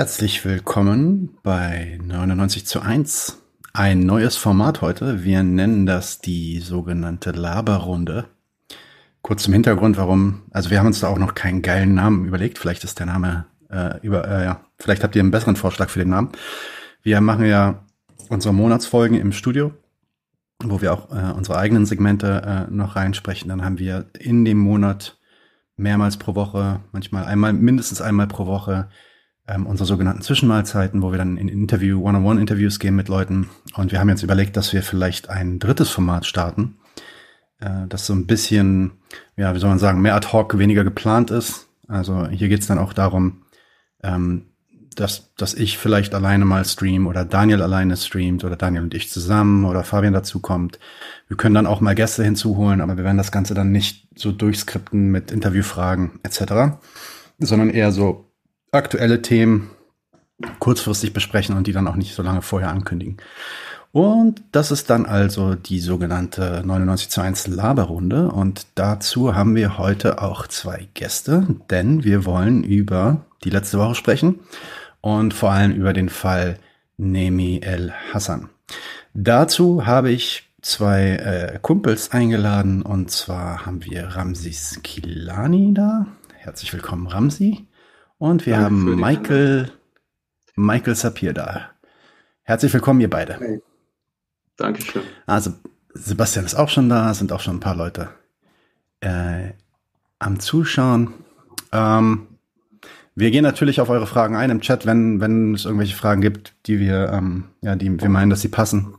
Herzlich willkommen bei 99 zu 1. Ein neues Format heute. Wir nennen das die sogenannte Laberrunde. Kurz zum Hintergrund, warum. Also wir haben uns da auch noch keinen geilen Namen überlegt. Vielleicht ist der Name äh, über. Äh, ja, vielleicht habt ihr einen besseren Vorschlag für den Namen. Wir machen ja unsere Monatsfolgen im Studio, wo wir auch äh, unsere eigenen Segmente äh, noch reinsprechen. Dann haben wir in dem Monat mehrmals pro Woche, manchmal einmal, mindestens einmal pro Woche ähm, unsere sogenannten Zwischenmahlzeiten, wo wir dann in Interview, One-on-One-Interviews gehen mit Leuten. Und wir haben jetzt überlegt, dass wir vielleicht ein drittes Format starten, äh, das so ein bisschen, ja, wie soll man sagen, mehr ad hoc, weniger geplant ist. Also hier geht es dann auch darum, ähm, dass, dass ich vielleicht alleine mal stream oder Daniel alleine streamt oder Daniel und ich zusammen oder Fabian dazu kommt. Wir können dann auch mal Gäste hinzuholen, aber wir werden das Ganze dann nicht so durchskripten mit Interviewfragen etc., sondern eher so aktuelle Themen kurzfristig besprechen und die dann auch nicht so lange vorher ankündigen. Und das ist dann also die sogenannte 99 zu 1 Laberrunde. Und dazu haben wir heute auch zwei Gäste, denn wir wollen über die letzte Woche sprechen und vor allem über den Fall Nemi El Hassan. Dazu habe ich zwei äh, Kumpels eingeladen und zwar haben wir Ramsis Kilani da. Herzlich willkommen, Ramsi. Und wir Danke haben Michael, Michael Sapir da. Herzlich willkommen, ihr beide. Hey. Dankeschön. Also, Sebastian ist auch schon da, sind auch schon ein paar Leute äh, am Zuschauen. Ähm, wir gehen natürlich auf eure Fragen ein im Chat, wenn, wenn es irgendwelche Fragen gibt, die wir, ähm, ja, die wir meinen, dass sie passen.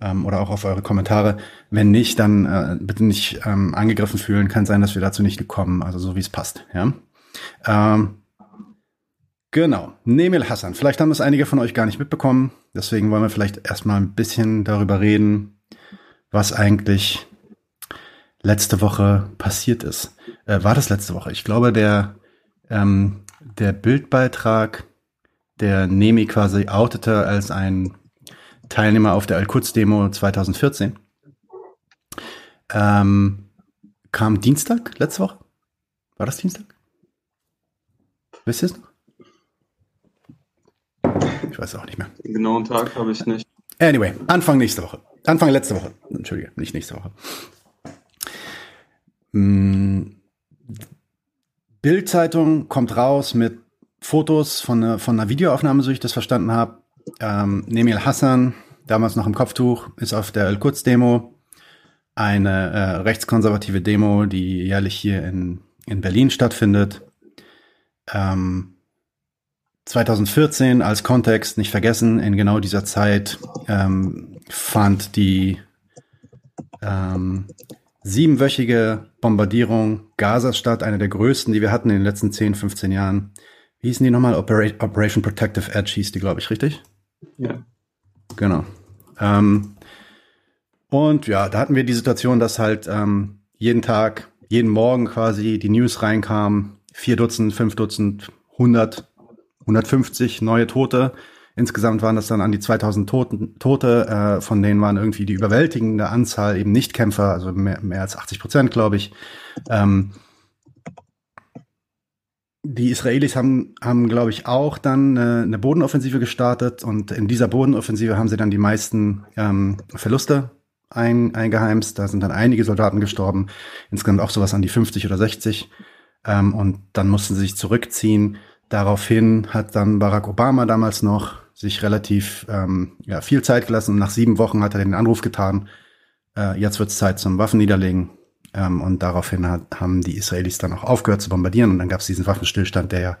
Ähm, oder auch auf eure Kommentare. Wenn nicht, dann äh, bitte nicht ähm, angegriffen fühlen. Kann sein, dass wir dazu nicht kommen, also so wie es passt. Ja. Ähm, Genau, Nemil Hassan. Vielleicht haben es einige von euch gar nicht mitbekommen. Deswegen wollen wir vielleicht erstmal ein bisschen darüber reden, was eigentlich letzte Woche passiert ist. Äh, war das letzte Woche? Ich glaube, der, ähm, der Bildbeitrag, der Nemi quasi outete als ein Teilnehmer auf der Al-Quds-Demo 2014, ähm, kam Dienstag, letzte Woche? War das Dienstag? Wisst ihr es noch? Ich weiß auch nicht mehr. Den genauen Tag habe ich nicht. Anyway, Anfang nächste Woche. Anfang letzte Woche. Entschuldige, nicht nächste Woche. Hm. Bild-Zeitung kommt raus mit Fotos von, einer, von einer Videoaufnahme, so ich das verstanden habe. Ähm, Nemil Hassan, damals noch im Kopftuch, ist auf der El-Quds-Demo. Eine äh, rechtskonservative Demo, die jährlich hier in, in Berlin stattfindet. Ähm, 2014 als Kontext nicht vergessen, in genau dieser Zeit ähm, fand die ähm, siebenwöchige Bombardierung Gazas statt, eine der größten, die wir hatten in den letzten 10, 15 Jahren. Wie hießen die nochmal? Opera Operation Protective Edge hieß die, glaube ich, richtig? Ja. Genau. Ähm, und ja, da hatten wir die Situation, dass halt ähm, jeden Tag, jeden Morgen quasi die News reinkam, vier Dutzend, fünf Dutzend, hundert 150 neue Tote. Insgesamt waren das dann an die 2000 Toten, Tote, äh, von denen waren irgendwie die überwältigende Anzahl eben Nichtkämpfer, also mehr, mehr als 80 Prozent, glaube ich. Ähm, die Israelis haben, haben glaube ich, auch dann äh, eine Bodenoffensive gestartet und in dieser Bodenoffensive haben sie dann die meisten ähm, Verluste ein, eingeheimst. Da sind dann einige Soldaten gestorben, insgesamt auch sowas an die 50 oder 60. Ähm, und dann mussten sie sich zurückziehen. Daraufhin hat dann Barack Obama damals noch sich relativ ähm, ja, viel Zeit gelassen nach sieben Wochen hat er den Anruf getan, äh, jetzt wird es Zeit zum Waffenniederlegen. Ähm, und daraufhin hat, haben die Israelis dann auch aufgehört zu bombardieren und dann gab es diesen Waffenstillstand, der ja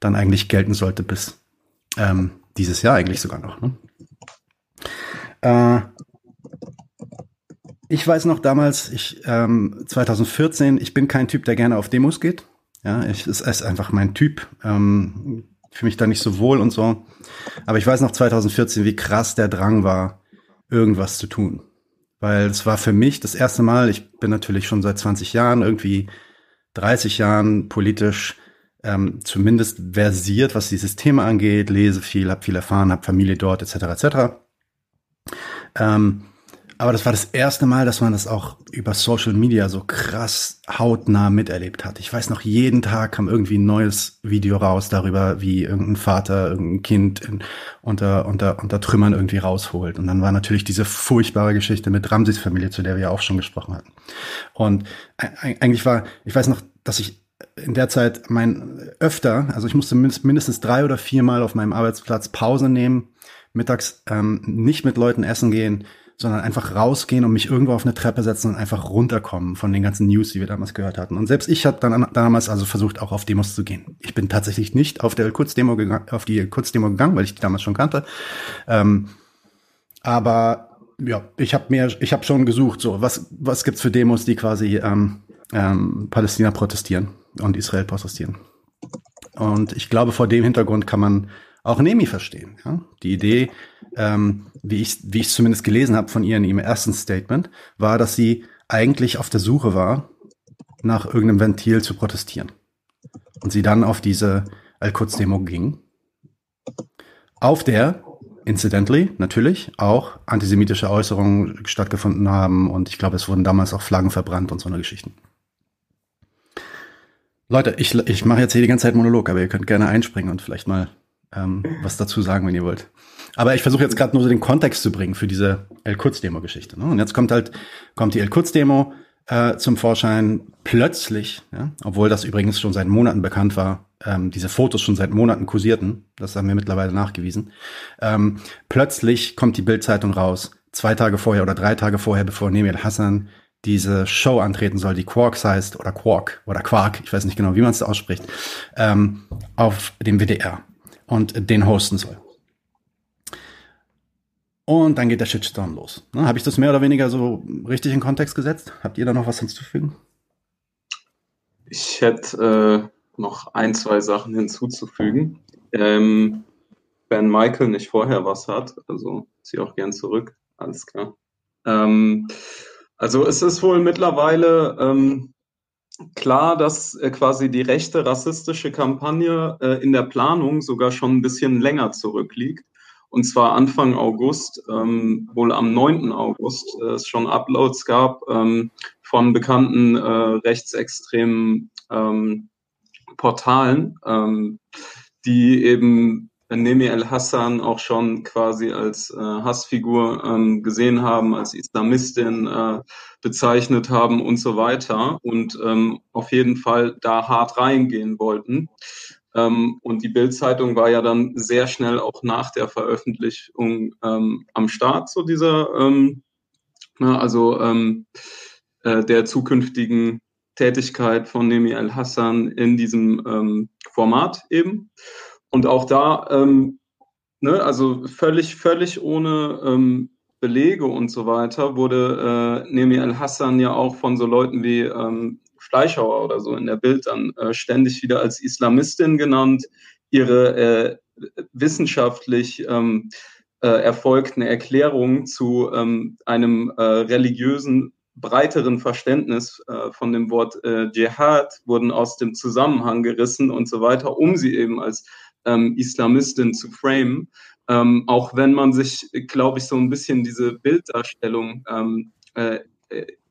dann eigentlich gelten sollte bis ähm, dieses Jahr eigentlich sogar noch. Ne? Äh, ich weiß noch damals, ich ähm, 2014, ich bin kein Typ, der gerne auf Demos geht. Ja, ich, es ist einfach mein Typ. Ähm, fühle mich da nicht so wohl und so. Aber ich weiß noch 2014, wie krass der Drang war, irgendwas zu tun. Weil es war für mich das erste Mal, ich bin natürlich schon seit 20 Jahren, irgendwie 30 Jahren politisch ähm, zumindest versiert, was dieses Thema angeht, lese viel, habe viel erfahren, habe Familie dort, etc. etc. Ähm, aber das war das erste Mal, dass man das auch über Social Media so krass hautnah miterlebt hat. Ich weiß noch, jeden Tag kam irgendwie ein neues Video raus darüber, wie irgendein Vater irgendein Kind in, unter, unter, unter Trümmern irgendwie rausholt. Und dann war natürlich diese furchtbare Geschichte mit Ramses Familie, zu der wir ja auch schon gesprochen hatten. Und eigentlich war, ich weiß noch, dass ich in der Zeit mein öfter, also ich musste mindestens drei oder viermal auf meinem Arbeitsplatz Pause nehmen, mittags ähm, nicht mit Leuten essen gehen, sondern einfach rausgehen und mich irgendwo auf eine Treppe setzen und einfach runterkommen von den ganzen News, die wir damals gehört hatten. Und selbst ich habe dann damals also versucht, auch auf Demos zu gehen. Ich bin tatsächlich nicht auf der Kurzdemo gegangen, auf die Kurzdemo gegangen, weil ich die damals schon kannte. Ähm, aber ja, ich habe mir, ich habe schon gesucht, so was was gibt's für Demos, die quasi ähm, ähm, Palästina protestieren und Israel protestieren. Und ich glaube, vor dem Hintergrund kann man auch Nemi verstehen. Ja? Die Idee, ähm, wie ich wie ich zumindest gelesen habe von ihr in ihrem ersten Statement, war, dass sie eigentlich auf der Suche war, nach irgendeinem Ventil zu protestieren. Und sie dann auf diese Al-Quds-Demo ging, auf der incidentally natürlich auch antisemitische Äußerungen stattgefunden haben und ich glaube, es wurden damals auch Flaggen verbrannt und so eine Geschichten. Leute, ich, ich mache jetzt hier die ganze Zeit Monolog, aber ihr könnt gerne einspringen und vielleicht mal ähm, was dazu sagen, wenn ihr wollt. Aber ich versuche jetzt gerade nur so den Kontext zu bringen für diese El-Kurz-Demo-Geschichte. Ne? Und jetzt kommt halt, kommt die El-Kurz-Demo äh, zum Vorschein plötzlich, ja? obwohl das übrigens schon seit Monaten bekannt war, ähm, diese Fotos schon seit Monaten kursierten, das haben wir mittlerweile nachgewiesen. Ähm, plötzlich kommt die Bild-Zeitung raus, zwei Tage vorher oder drei Tage vorher, bevor Nemir Hassan diese Show antreten soll, die Quarks heißt, oder Quark, oder Quark, ich weiß nicht genau, wie man es ausspricht, ähm, auf dem WDR und den hosten soll. Und dann geht der Shitstorm los. Ne, Habe ich das mehr oder weniger so richtig in Kontext gesetzt? Habt ihr da noch was hinzuzufügen? Ich hätte äh, noch ein, zwei Sachen hinzuzufügen. Ähm, wenn Michael nicht vorher was hat, also zieh auch gern zurück, alles klar. Ähm, also es ist wohl mittlerweile ähm, klar, dass äh, quasi die rechte rassistische Kampagne äh, in der Planung sogar schon ein bisschen länger zurückliegt. Und zwar Anfang August, ähm, wohl am 9. August, äh, es schon Uploads gab ähm, von bekannten äh, rechtsextremen ähm, Portalen, ähm, die eben Nemi El-Hassan auch schon quasi als äh, Hassfigur ähm, gesehen haben, als Islamistin äh, bezeichnet haben und so weiter und ähm, auf jeden Fall da hart reingehen wollten. Ähm, und die Bild-Zeitung war ja dann sehr schnell auch nach der Veröffentlichung ähm, am Start zu dieser, ähm, na, also ähm, äh, der zukünftigen Tätigkeit von Nemi El-Hassan in diesem Format eben. Und auch da, ähm, ne, also völlig, völlig ohne ähm, Belege und so weiter, wurde äh, Nemi al-Hassan ja auch von so Leuten wie ähm, Fleischhauer oder so in der Bild dann äh, ständig wieder als Islamistin genannt. Ihre äh, wissenschaftlich ähm, äh, erfolgten Erklärungen zu ähm, einem äh, religiösen breiteren Verständnis äh, von dem Wort äh, Dschihad wurden aus dem Zusammenhang gerissen und so weiter, um sie eben als ähm, Islamistin zu framen. Ähm, auch wenn man sich, glaube ich, so ein bisschen diese Bilddarstellung ähm, äh,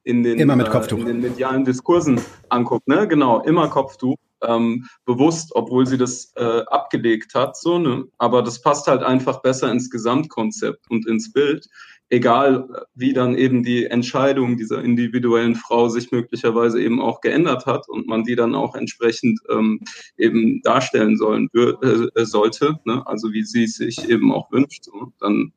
in, den, immer mit Kopftuch. Äh, in den medialen Diskursen anguckt. Ne? Genau, immer Kopftuch. Ähm, bewusst, obwohl sie das äh, abgelegt hat, so, ne? aber das passt halt einfach besser ins Gesamtkonzept und ins Bild egal wie dann eben die Entscheidung dieser individuellen Frau sich möglicherweise eben auch geändert hat und man die dann auch entsprechend ähm, eben darstellen sollen äh, sollte, ne? also wie sie es sich eben auch wünscht, so, dann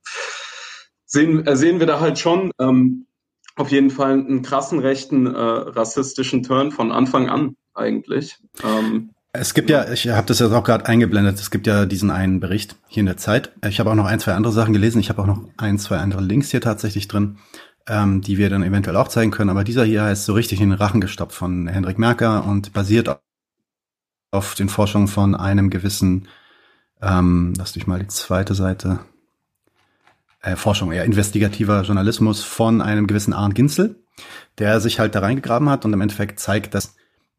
sehen, äh, sehen wir da halt schon ähm, auf jeden Fall einen krassen rechten äh, rassistischen Turn von Anfang an eigentlich. Ähm, es gibt ja, ich habe das jetzt auch gerade eingeblendet, es gibt ja diesen einen Bericht hier in der Zeit. Ich habe auch noch ein, zwei andere Sachen gelesen. Ich habe auch noch ein, zwei andere Links hier tatsächlich drin, ähm, die wir dann eventuell auch zeigen können. Aber dieser hier heißt so richtig in den Rachen gestoppt von Hendrik Merker und basiert auf den Forschungen von einem gewissen, ähm, lass dich mal die zweite Seite, äh, Forschung, ja, investigativer Journalismus von einem gewissen Arndt Ginzel, der sich halt da reingegraben hat und im Endeffekt zeigt, dass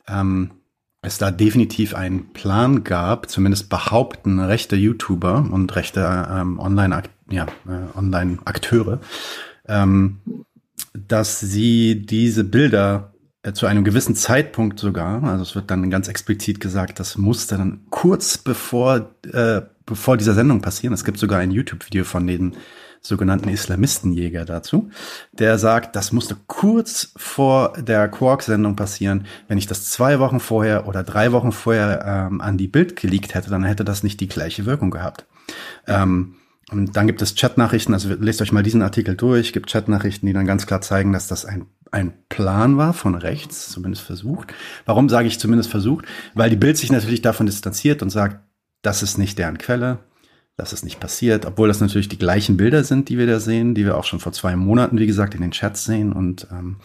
ähm, es da definitiv einen Plan gab, zumindest behaupten rechte YouTuber und rechte ähm, Online, ja, äh, Online-Akteure, ähm, dass sie diese Bilder äh, zu einem gewissen Zeitpunkt sogar, also es wird dann ganz explizit gesagt, das musste dann kurz bevor, äh, bevor dieser Sendung passieren. Es gibt sogar ein YouTube-Video von den sogenannten Islamistenjäger dazu, der sagt, das musste kurz vor der Quark-Sendung passieren. Wenn ich das zwei Wochen vorher oder drei Wochen vorher ähm, an die Bild geleakt hätte, dann hätte das nicht die gleiche Wirkung gehabt. Ähm, und dann gibt es Chatnachrichten, also lest euch mal diesen Artikel durch, gibt Chatnachrichten, die dann ganz klar zeigen, dass das ein, ein Plan war von rechts, zumindest versucht. Warum sage ich zumindest versucht? Weil die Bild sich natürlich davon distanziert und sagt, das ist nicht deren Quelle, das ist nicht passiert, obwohl das natürlich die gleichen Bilder sind, die wir da sehen, die wir auch schon vor zwei Monaten, wie gesagt, in den Chats sehen und, ähm,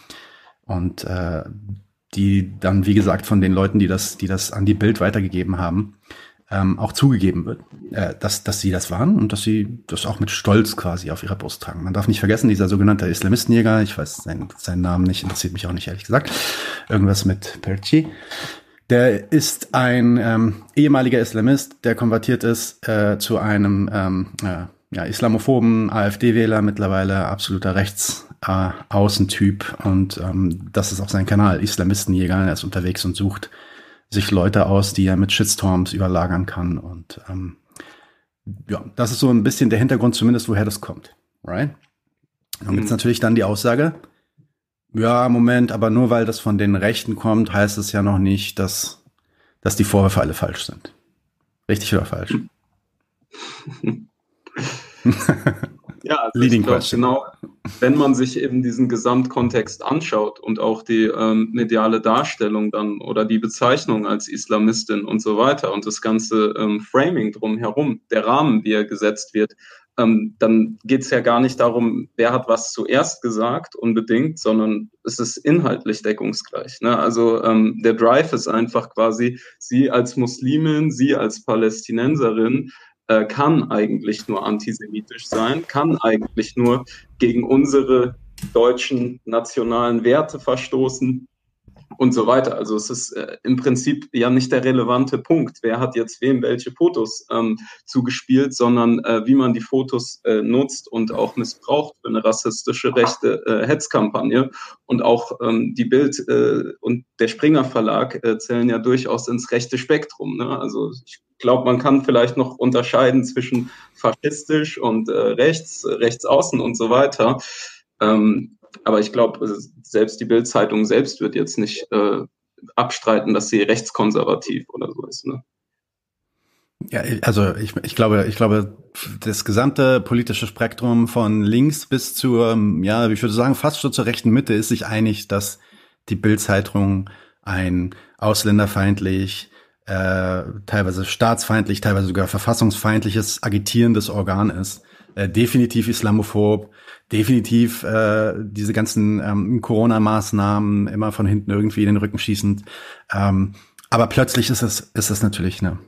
und äh, die dann, wie gesagt, von den Leuten, die das, die das an die Bild weitergegeben haben, ähm, auch zugegeben wird, äh, dass, dass sie das waren und dass sie das auch mit Stolz quasi auf ihrer Brust tragen. Man darf nicht vergessen, dieser sogenannte Islamistenjäger, ich weiß seinen, seinen Namen nicht, interessiert mich auch nicht, ehrlich gesagt, irgendwas mit Perchi, der ist ein ähm, ehemaliger Islamist, der konvertiert ist äh, zu einem ähm, äh, ja, islamophoben AfD-Wähler, mittlerweile absoluter Rechtsaußentyp. Äh, und ähm, das ist auch sein Kanal, Islamistenjäger. Er ist unterwegs und sucht sich Leute aus, die er mit Shitstorms überlagern kann. Und ähm, ja, das ist so ein bisschen der Hintergrund, zumindest woher das kommt. Right? Dann gibt es mhm. natürlich dann die Aussage, ja, Moment, aber nur weil das von den Rechten kommt, heißt es ja noch nicht, dass, dass die Vorwürfe alle falsch sind. Richtig oder falsch? Ja, also Leading ich glaub, genau, wenn man sich eben diesen Gesamtkontext anschaut und auch die ähm, mediale Darstellung dann oder die Bezeichnung als Islamistin und so weiter und das ganze ähm, Framing drumherum, der Rahmen, wie er gesetzt wird, ähm, dann geht es ja gar nicht darum, wer hat was zuerst gesagt unbedingt, sondern es ist inhaltlich deckungsgleich. Ne? Also ähm, der Drive ist einfach quasi, sie als Muslimin, sie als Palästinenserin äh, kann eigentlich nur antisemitisch sein, kann eigentlich nur gegen unsere deutschen nationalen Werte verstoßen und so weiter. Also es ist äh, im Prinzip ja nicht der relevante Punkt, wer hat jetzt wem welche Fotos ähm, zugespielt, sondern äh, wie man die Fotos äh, nutzt und auch missbraucht für eine rassistische rechte äh, Hetzkampagne. Und auch ähm, die Bild äh, und der Springer Verlag äh, zählen ja durchaus ins rechte Spektrum. Ne? Also ich glaube, man kann vielleicht noch unterscheiden zwischen faschistisch und rechts, rechtsaußen und so weiter. Ähm, aber ich glaube, selbst die Bildzeitung selbst wird jetzt nicht äh, abstreiten, dass sie rechtskonservativ oder so ist. Ne? Ja, also ich, ich glaube, ich glaube, das gesamte politische Spektrum von links bis zur, ja, ich würde sagen, fast schon zur rechten Mitte ist sich einig, dass die Bildzeitung ein ausländerfeindlich, äh, teilweise staatsfeindlich, teilweise sogar verfassungsfeindliches, agitierendes Organ ist. Äh, definitiv islamophob, definitiv äh, diese ganzen ähm, Corona-Maßnahmen immer von hinten irgendwie in den Rücken schießend. Ähm, aber plötzlich ist es, ist es natürlich eine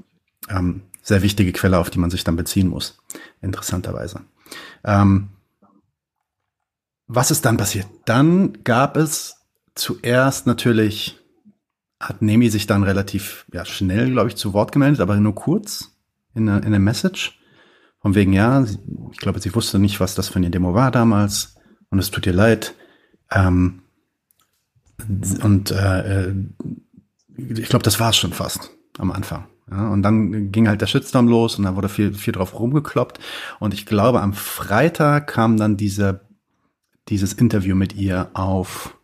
ähm, sehr wichtige Quelle, auf die man sich dann beziehen muss. Interessanterweise. Ähm, was ist dann passiert? Dann gab es zuerst natürlich, hat Nemi sich dann relativ ja, schnell, glaube ich, zu Wort gemeldet, aber nur kurz in einer, in Message. Von wegen, ja, ich glaube, sie wusste nicht, was das für eine Demo war damals und es tut ihr leid. Ähm, und äh, ich glaube, das war es schon fast am Anfang. Ja, und dann ging halt der Shitstorm los und da wurde viel, viel drauf rumgekloppt. Und ich glaube, am Freitag kam dann diese, dieses Interview mit ihr auf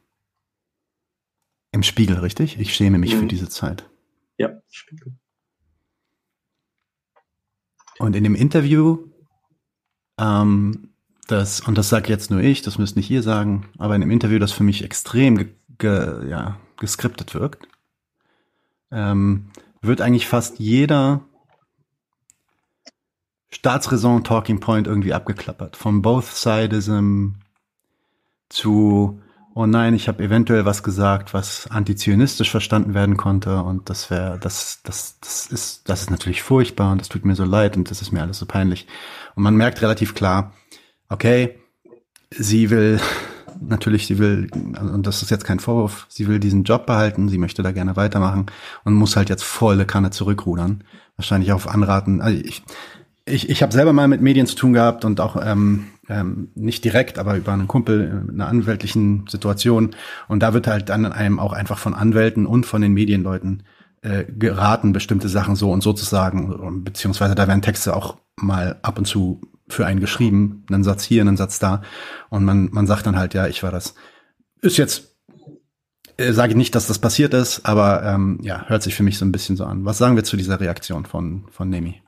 im Spiegel, richtig? Ich schäme mich mhm. für diese Zeit. Ja, Spiegel. Und in dem Interview, ähm, das, und das sage jetzt nur ich, das müsst nicht ihr sagen, aber in dem Interview, das für mich extrem ge, ge, ja, geskriptet wirkt, ähm, wird eigentlich fast jeder Staatsräson Talking Point irgendwie abgeklappert. Von Both Sidism zu oh nein, ich habe eventuell was gesagt, was antizionistisch verstanden werden konnte und das wäre, das, das, das ist, das ist natürlich furchtbar und das tut mir so leid und das ist mir alles so peinlich. Und man merkt relativ klar, okay, sie will, natürlich, sie will, und das ist jetzt kein Vorwurf, sie will diesen Job behalten, sie möchte da gerne weitermachen und muss halt jetzt volle Kanne zurückrudern. Wahrscheinlich auf Anraten, also ich, ich, ich habe selber mal mit Medien zu tun gehabt und auch ähm, ähm, nicht direkt, aber über einen Kumpel in einer anwältlichen Situation. Und da wird halt dann einem auch einfach von Anwälten und von den Medienleuten äh, geraten, bestimmte Sachen so und so zu sagen, beziehungsweise da werden Texte auch mal ab und zu für einen geschrieben, einen Satz hier, einen Satz da. Und man, man sagt dann halt, ja, ich war das. Ist jetzt, äh, sage ich nicht, dass das passiert ist, aber ähm, ja, hört sich für mich so ein bisschen so an. Was sagen wir zu dieser Reaktion von, von Nemi?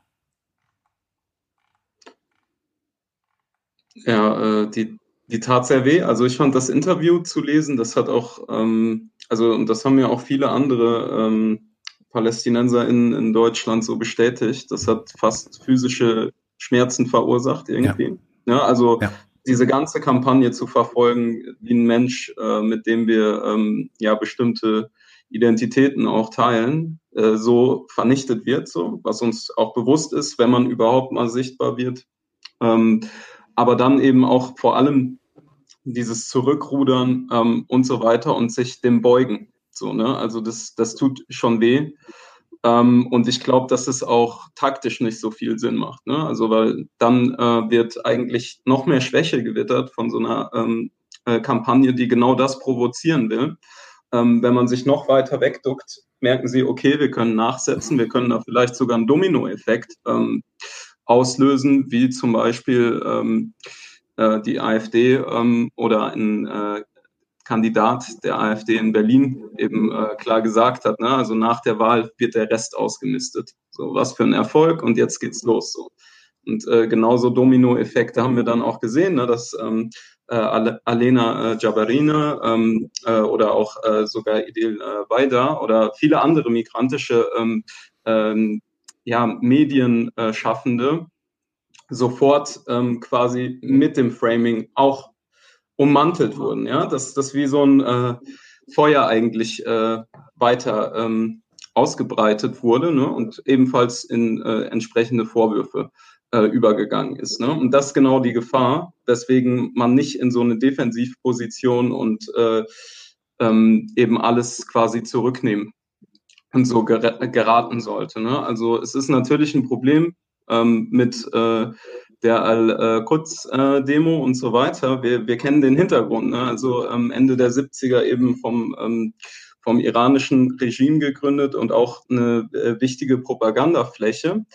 Ja, äh, die, die tat sehr weh. Also ich fand das Interview zu lesen, das hat auch, ähm, also und das haben ja auch viele andere ähm, Palästinenser in, in Deutschland so bestätigt. Das hat fast physische Schmerzen verursacht irgendwie. Ja, ja also ja. diese ganze Kampagne zu verfolgen, wie ein Mensch, äh, mit dem wir ähm, ja bestimmte Identitäten auch teilen, äh, so vernichtet wird, so was uns auch bewusst ist, wenn man überhaupt mal sichtbar wird. Ähm, aber dann eben auch vor allem dieses Zurückrudern ähm, und so weiter und sich dem beugen. So, ne? Also das, das tut schon weh. Ähm, und ich glaube, dass es auch taktisch nicht so viel Sinn macht. Ne? Also weil dann äh, wird eigentlich noch mehr Schwäche gewittert von so einer ähm, äh, Kampagne, die genau das provozieren will. Ähm, wenn man sich noch weiter wegduckt, merken sie, okay, wir können nachsetzen, wir können da vielleicht sogar einen Dominoeffekt ähm, auslösen, wie zum Beispiel ähm, äh, die AfD ähm, oder ein äh, Kandidat der AfD in Berlin eben äh, klar gesagt hat, ne? also nach der Wahl wird der Rest ausgemistet. So, was für ein Erfolg und jetzt geht's los. So. Und äh, genauso Dominoeffekte haben wir dann auch gesehen, ne? dass ähm, äh, Alena äh, Jabarine ähm, äh, oder auch äh, sogar Idil äh, Weida oder viele andere migrantische ähm, ähm, ja, Medienschaffende sofort ähm, quasi mit dem Framing auch ummantelt wurden. Ja, dass das wie so ein äh, Feuer eigentlich äh, weiter ähm, ausgebreitet wurde ne? und ebenfalls in äh, entsprechende Vorwürfe äh, übergegangen ist. Ne? Und das ist genau die Gefahr, weswegen man nicht in so eine Defensivposition und äh, ähm, eben alles quasi zurücknehmen und so ger geraten sollte. Ne? Also es ist natürlich ein Problem ähm, mit äh, der Al-Quds-Demo und so weiter. Wir, wir kennen den Hintergrund. Ne? Also ähm, Ende der 70er eben vom, ähm, vom iranischen Regime gegründet und auch eine äh, wichtige Propagandafläche.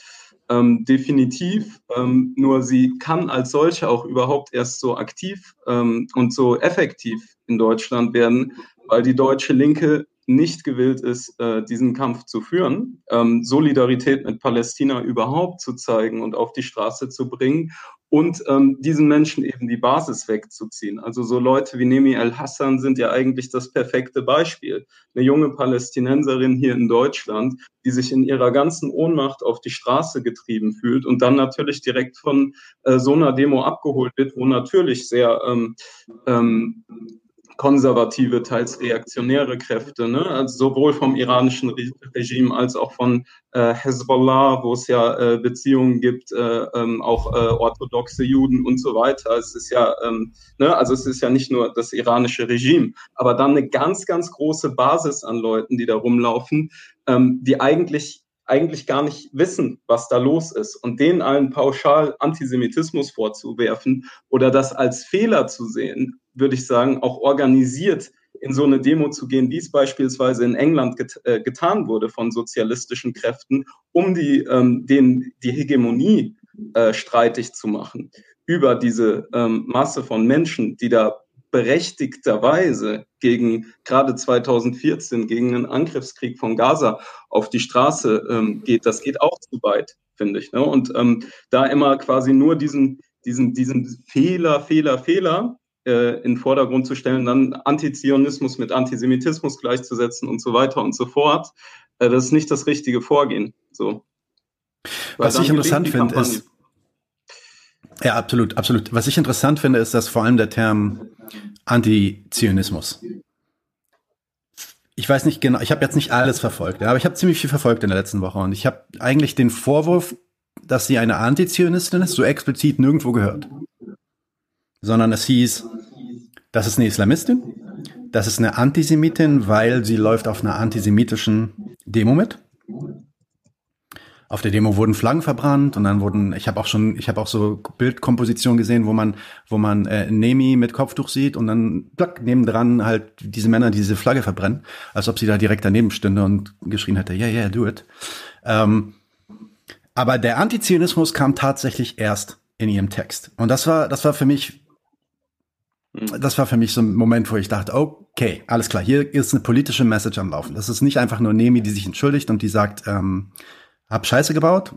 Ähm, definitiv. Ähm, nur sie kann als solche auch überhaupt erst so aktiv ähm, und so effektiv in Deutschland werden, weil die deutsche Linke nicht gewillt ist, äh, diesen Kampf zu führen, ähm, Solidarität mit Palästina überhaupt zu zeigen und auf die Straße zu bringen und ähm, diesen Menschen eben die Basis wegzuziehen. Also so Leute wie Nemi El-Hassan sind ja eigentlich das perfekte Beispiel. Eine junge Palästinenserin hier in Deutschland, die sich in ihrer ganzen Ohnmacht auf die Straße getrieben fühlt und dann natürlich direkt von äh, so einer Demo abgeholt wird, wo natürlich sehr ähm, ähm, konservative, teils reaktionäre Kräfte, ne? also sowohl vom iranischen Re Regime als auch von äh, Hezbollah, wo es ja äh, Beziehungen gibt, äh, ähm, auch äh, orthodoxe Juden und so weiter. Es ist ja, ähm, ne? also es ist ja nicht nur das iranische Regime, aber dann eine ganz, ganz große Basis an Leuten, die da rumlaufen, ähm, die eigentlich eigentlich gar nicht wissen, was da los ist und denen allen pauschal Antisemitismus vorzuwerfen oder das als Fehler zu sehen, würde ich sagen, auch organisiert in so eine Demo zu gehen, wie es beispielsweise in England get äh, getan wurde von sozialistischen Kräften, um die, ähm, den, die Hegemonie äh, streitig zu machen über diese ähm, Masse von Menschen, die da berechtigterweise gegen gerade 2014 gegen einen Angriffskrieg von Gaza auf die Straße ähm, geht, das geht auch zu weit, finde ich. Ne? Und ähm, da immer quasi nur diesen, diesen, diesen Fehler, Fehler, Fehler äh, in den Vordergrund zu stellen, dann Antizionismus mit Antisemitismus gleichzusetzen und so weiter und so fort. Äh, das ist nicht das richtige Vorgehen. So. Was ich interessant finde, ist, ja, absolut, absolut. Was ich interessant finde, ist, dass vor allem der Term Antizionismus. Ich weiß nicht genau, ich habe jetzt nicht alles verfolgt, aber ich habe ziemlich viel verfolgt in der letzten Woche und ich habe eigentlich den Vorwurf, dass sie eine Antizionistin ist, so explizit nirgendwo gehört sondern es hieß, das ist eine Islamistin, das ist eine Antisemitin, weil sie läuft auf einer antisemitischen Demo mit. auf der Demo wurden Flaggen verbrannt und dann wurden, ich habe auch schon, ich habe auch so Bildkompositionen gesehen, wo man, wo man äh, Nemi mit Kopftuch sieht und dann plack, nebendran halt diese Männer diese Flagge verbrennen, als ob sie da direkt daneben stünde und geschrien hätte, yeah, yeah, do it. Ähm, aber der Antizionismus kam tatsächlich erst in ihrem Text. Und das war, das war für mich. Das war für mich so ein Moment, wo ich dachte, okay, alles klar, hier ist eine politische Message am Laufen. Das ist nicht einfach nur Nemi, die sich entschuldigt und die sagt, ähm, hab Scheiße gebaut,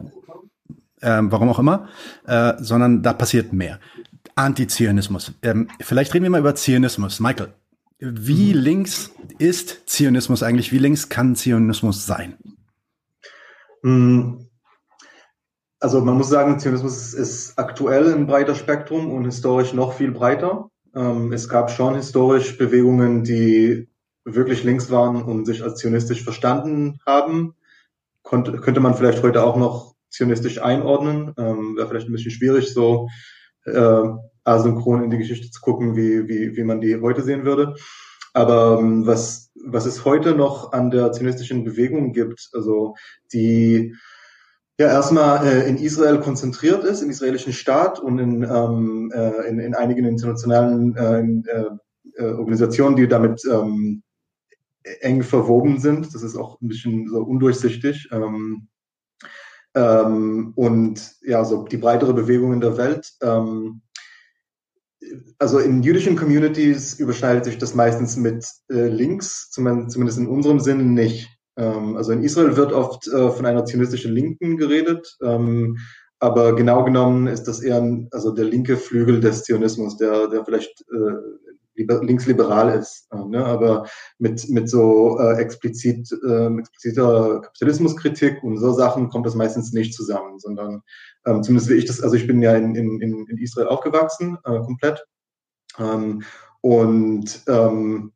ähm, warum auch immer, äh, sondern da passiert mehr. Antizionismus. Ähm, vielleicht reden wir mal über Zionismus. Michael, wie mhm. links ist Zionismus eigentlich? Wie links kann Zionismus sein? Hm. Also man muss sagen, Zionismus ist aktuell ein breiter Spektrum und historisch noch viel breiter. Ähm, es gab schon historisch Bewegungen, die wirklich links waren und sich als zionistisch verstanden haben konnte, könnte man vielleicht heute auch noch zionistisch einordnen. Ähm, Wäre vielleicht ein bisschen schwierig, so äh, asynchron in die Geschichte zu gucken, wie, wie, wie man die heute sehen würde. Aber ähm, was, was es heute noch an der zionistischen Bewegung gibt, also die ja erstmal äh, in Israel konzentriert ist, im israelischen Staat und in, ähm, äh, in, in einigen internationalen äh, äh, äh Organisationen, die damit ähm, eng verwoben sind. Das ist auch ein bisschen so undurchsichtig. Ähm, ähm, und ja, so die breitere Bewegung in der Welt. Ähm, also in jüdischen Communities überschneidet sich das meistens mit äh, Links, zumindest in unserem Sinn nicht. Ähm, also in Israel wird oft äh, von einer zionistischen Linken geredet, ähm, aber genau genommen ist das eher ein, also der linke Flügel des Zionismus, der, der vielleicht äh, linksliberal ist, äh, ne? aber mit, mit so äh, explizit, äh, expliziter Kapitalismuskritik und so Sachen kommt das meistens nicht zusammen, sondern ähm, zumindest wie ich das, also ich bin ja in, in, in Israel aufgewachsen, äh, komplett. Ähm, und ähm,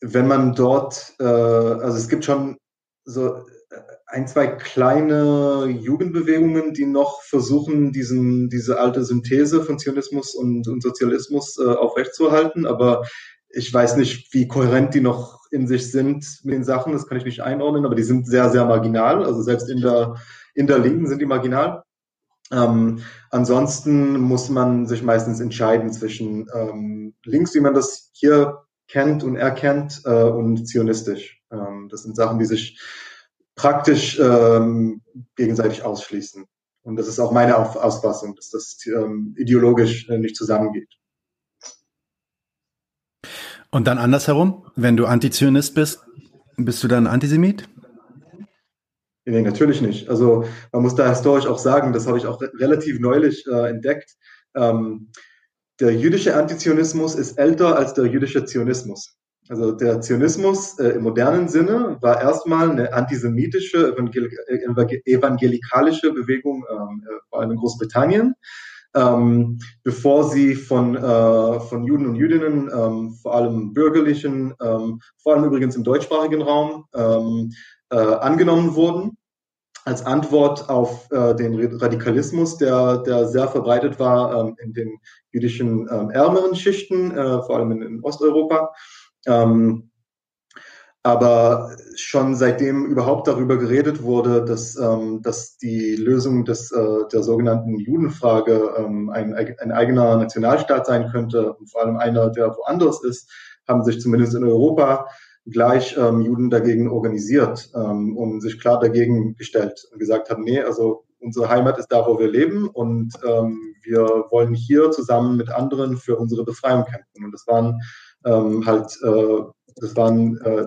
wenn man dort, äh, also es gibt schon so ein, zwei kleine Jugendbewegungen, die noch versuchen, diesen, diese alte Synthese von Zionismus und, und Sozialismus äh, aufrechtzuerhalten. Aber ich weiß nicht, wie kohärent die noch in sich sind mit den Sachen. Das kann ich nicht einordnen, aber die sind sehr, sehr marginal. Also selbst in der, in der Linken sind die marginal. Ähm, ansonsten muss man sich meistens entscheiden zwischen ähm, links, wie man das hier kennt und erkennt, äh, und zionistisch. Ähm, das sind Sachen, die sich praktisch ähm, gegenseitig ausschließen. Und das ist auch meine Auf Auffassung, dass das ähm, ideologisch äh, nicht zusammengeht. Und dann andersherum, wenn du Antizionist bist, bist du dann Antisemit? Nee, natürlich nicht. Also man muss da historisch auch sagen, das habe ich auch re relativ neulich äh, entdeckt. Ähm, der jüdische Antizionismus ist älter als der jüdische Zionismus. Also der Zionismus äh, im modernen Sinne war erstmal eine antisemitische, evangelikalische Bewegung, ähm, äh, vor allem in Großbritannien, ähm, bevor sie von, äh, von Juden und Jüdinnen, ähm, vor allem bürgerlichen, ähm, vor allem übrigens im deutschsprachigen Raum, ähm, äh, angenommen wurden als Antwort auf äh, den Radikalismus, der, der sehr verbreitet war ähm, in den jüdischen ähm, ärmeren Schichten, äh, vor allem in, in Osteuropa. Ähm, aber schon seitdem überhaupt darüber geredet wurde, dass, ähm, dass die Lösung des, äh, der sogenannten Judenfrage ähm, ein, ein eigener Nationalstaat sein könnte und vor allem einer, der woanders ist, haben sich zumindest in Europa gleich ähm, Juden dagegen organisiert ähm, und sich klar dagegen gestellt und gesagt haben, nee, also unsere Heimat ist da, wo wir leben und ähm, wir wollen hier zusammen mit anderen für unsere Befreiung kämpfen. Und das waren ähm, halt, äh, das waren äh,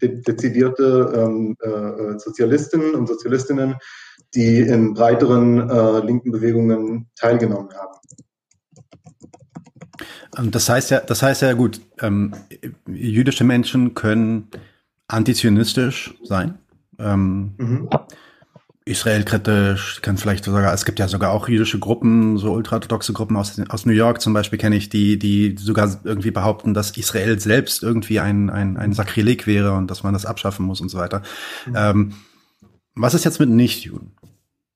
de dezidierte ähm, äh, Sozialisten und Sozialistinnen, die in breiteren äh, linken Bewegungen teilgenommen haben. Ähm, das heißt ja, das heißt ja gut, ähm, jüdische Menschen können antizionistisch sein. Ähm, mhm. Israel-kritisch, kann vielleicht sogar, es gibt ja sogar auch jüdische Gruppen, so ultraorthodoxe Gruppen aus, aus New York zum Beispiel kenne ich, die, die sogar irgendwie behaupten, dass Israel selbst irgendwie ein, ein, ein Sakrileg wäre und dass man das abschaffen muss und so weiter. Mhm. Ähm, was ist jetzt mit Nichtjuden?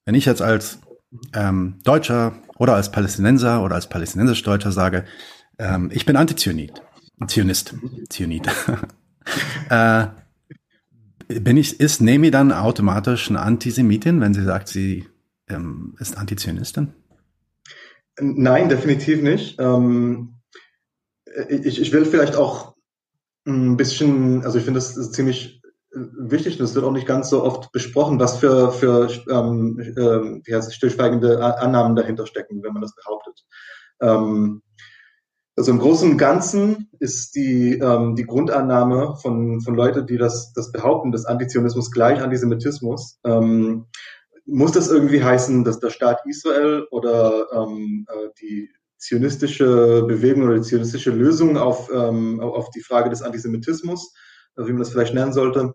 Wenn ich jetzt als ähm, Deutscher oder als Palästinenser oder als palästinensisch-Deutscher sage, ähm, ich bin Antizionit, Zionist, Zionit. äh, bin ich, ist Nemi dann automatisch eine Antisemitin, wenn sie sagt, sie ähm, ist Antizionistin? Nein, definitiv nicht. Ähm, ich, ich will vielleicht auch ein bisschen, also ich finde das ziemlich wichtig und es wird auch nicht ganz so oft besprochen, was für, für ähm, äh, wie heißt es, stillschweigende Annahmen dahinter stecken, wenn man das behauptet. Ähm, also im Großen und Ganzen ist die, ähm, die Grundannahme von, von Leuten, die das, das behaupten, dass Antizionismus gleich Antisemitismus, ähm, muss das irgendwie heißen, dass der Staat Israel oder ähm, äh, die zionistische Bewegung oder die zionistische Lösung auf, ähm, auf die Frage des Antisemitismus, wie man das vielleicht nennen sollte,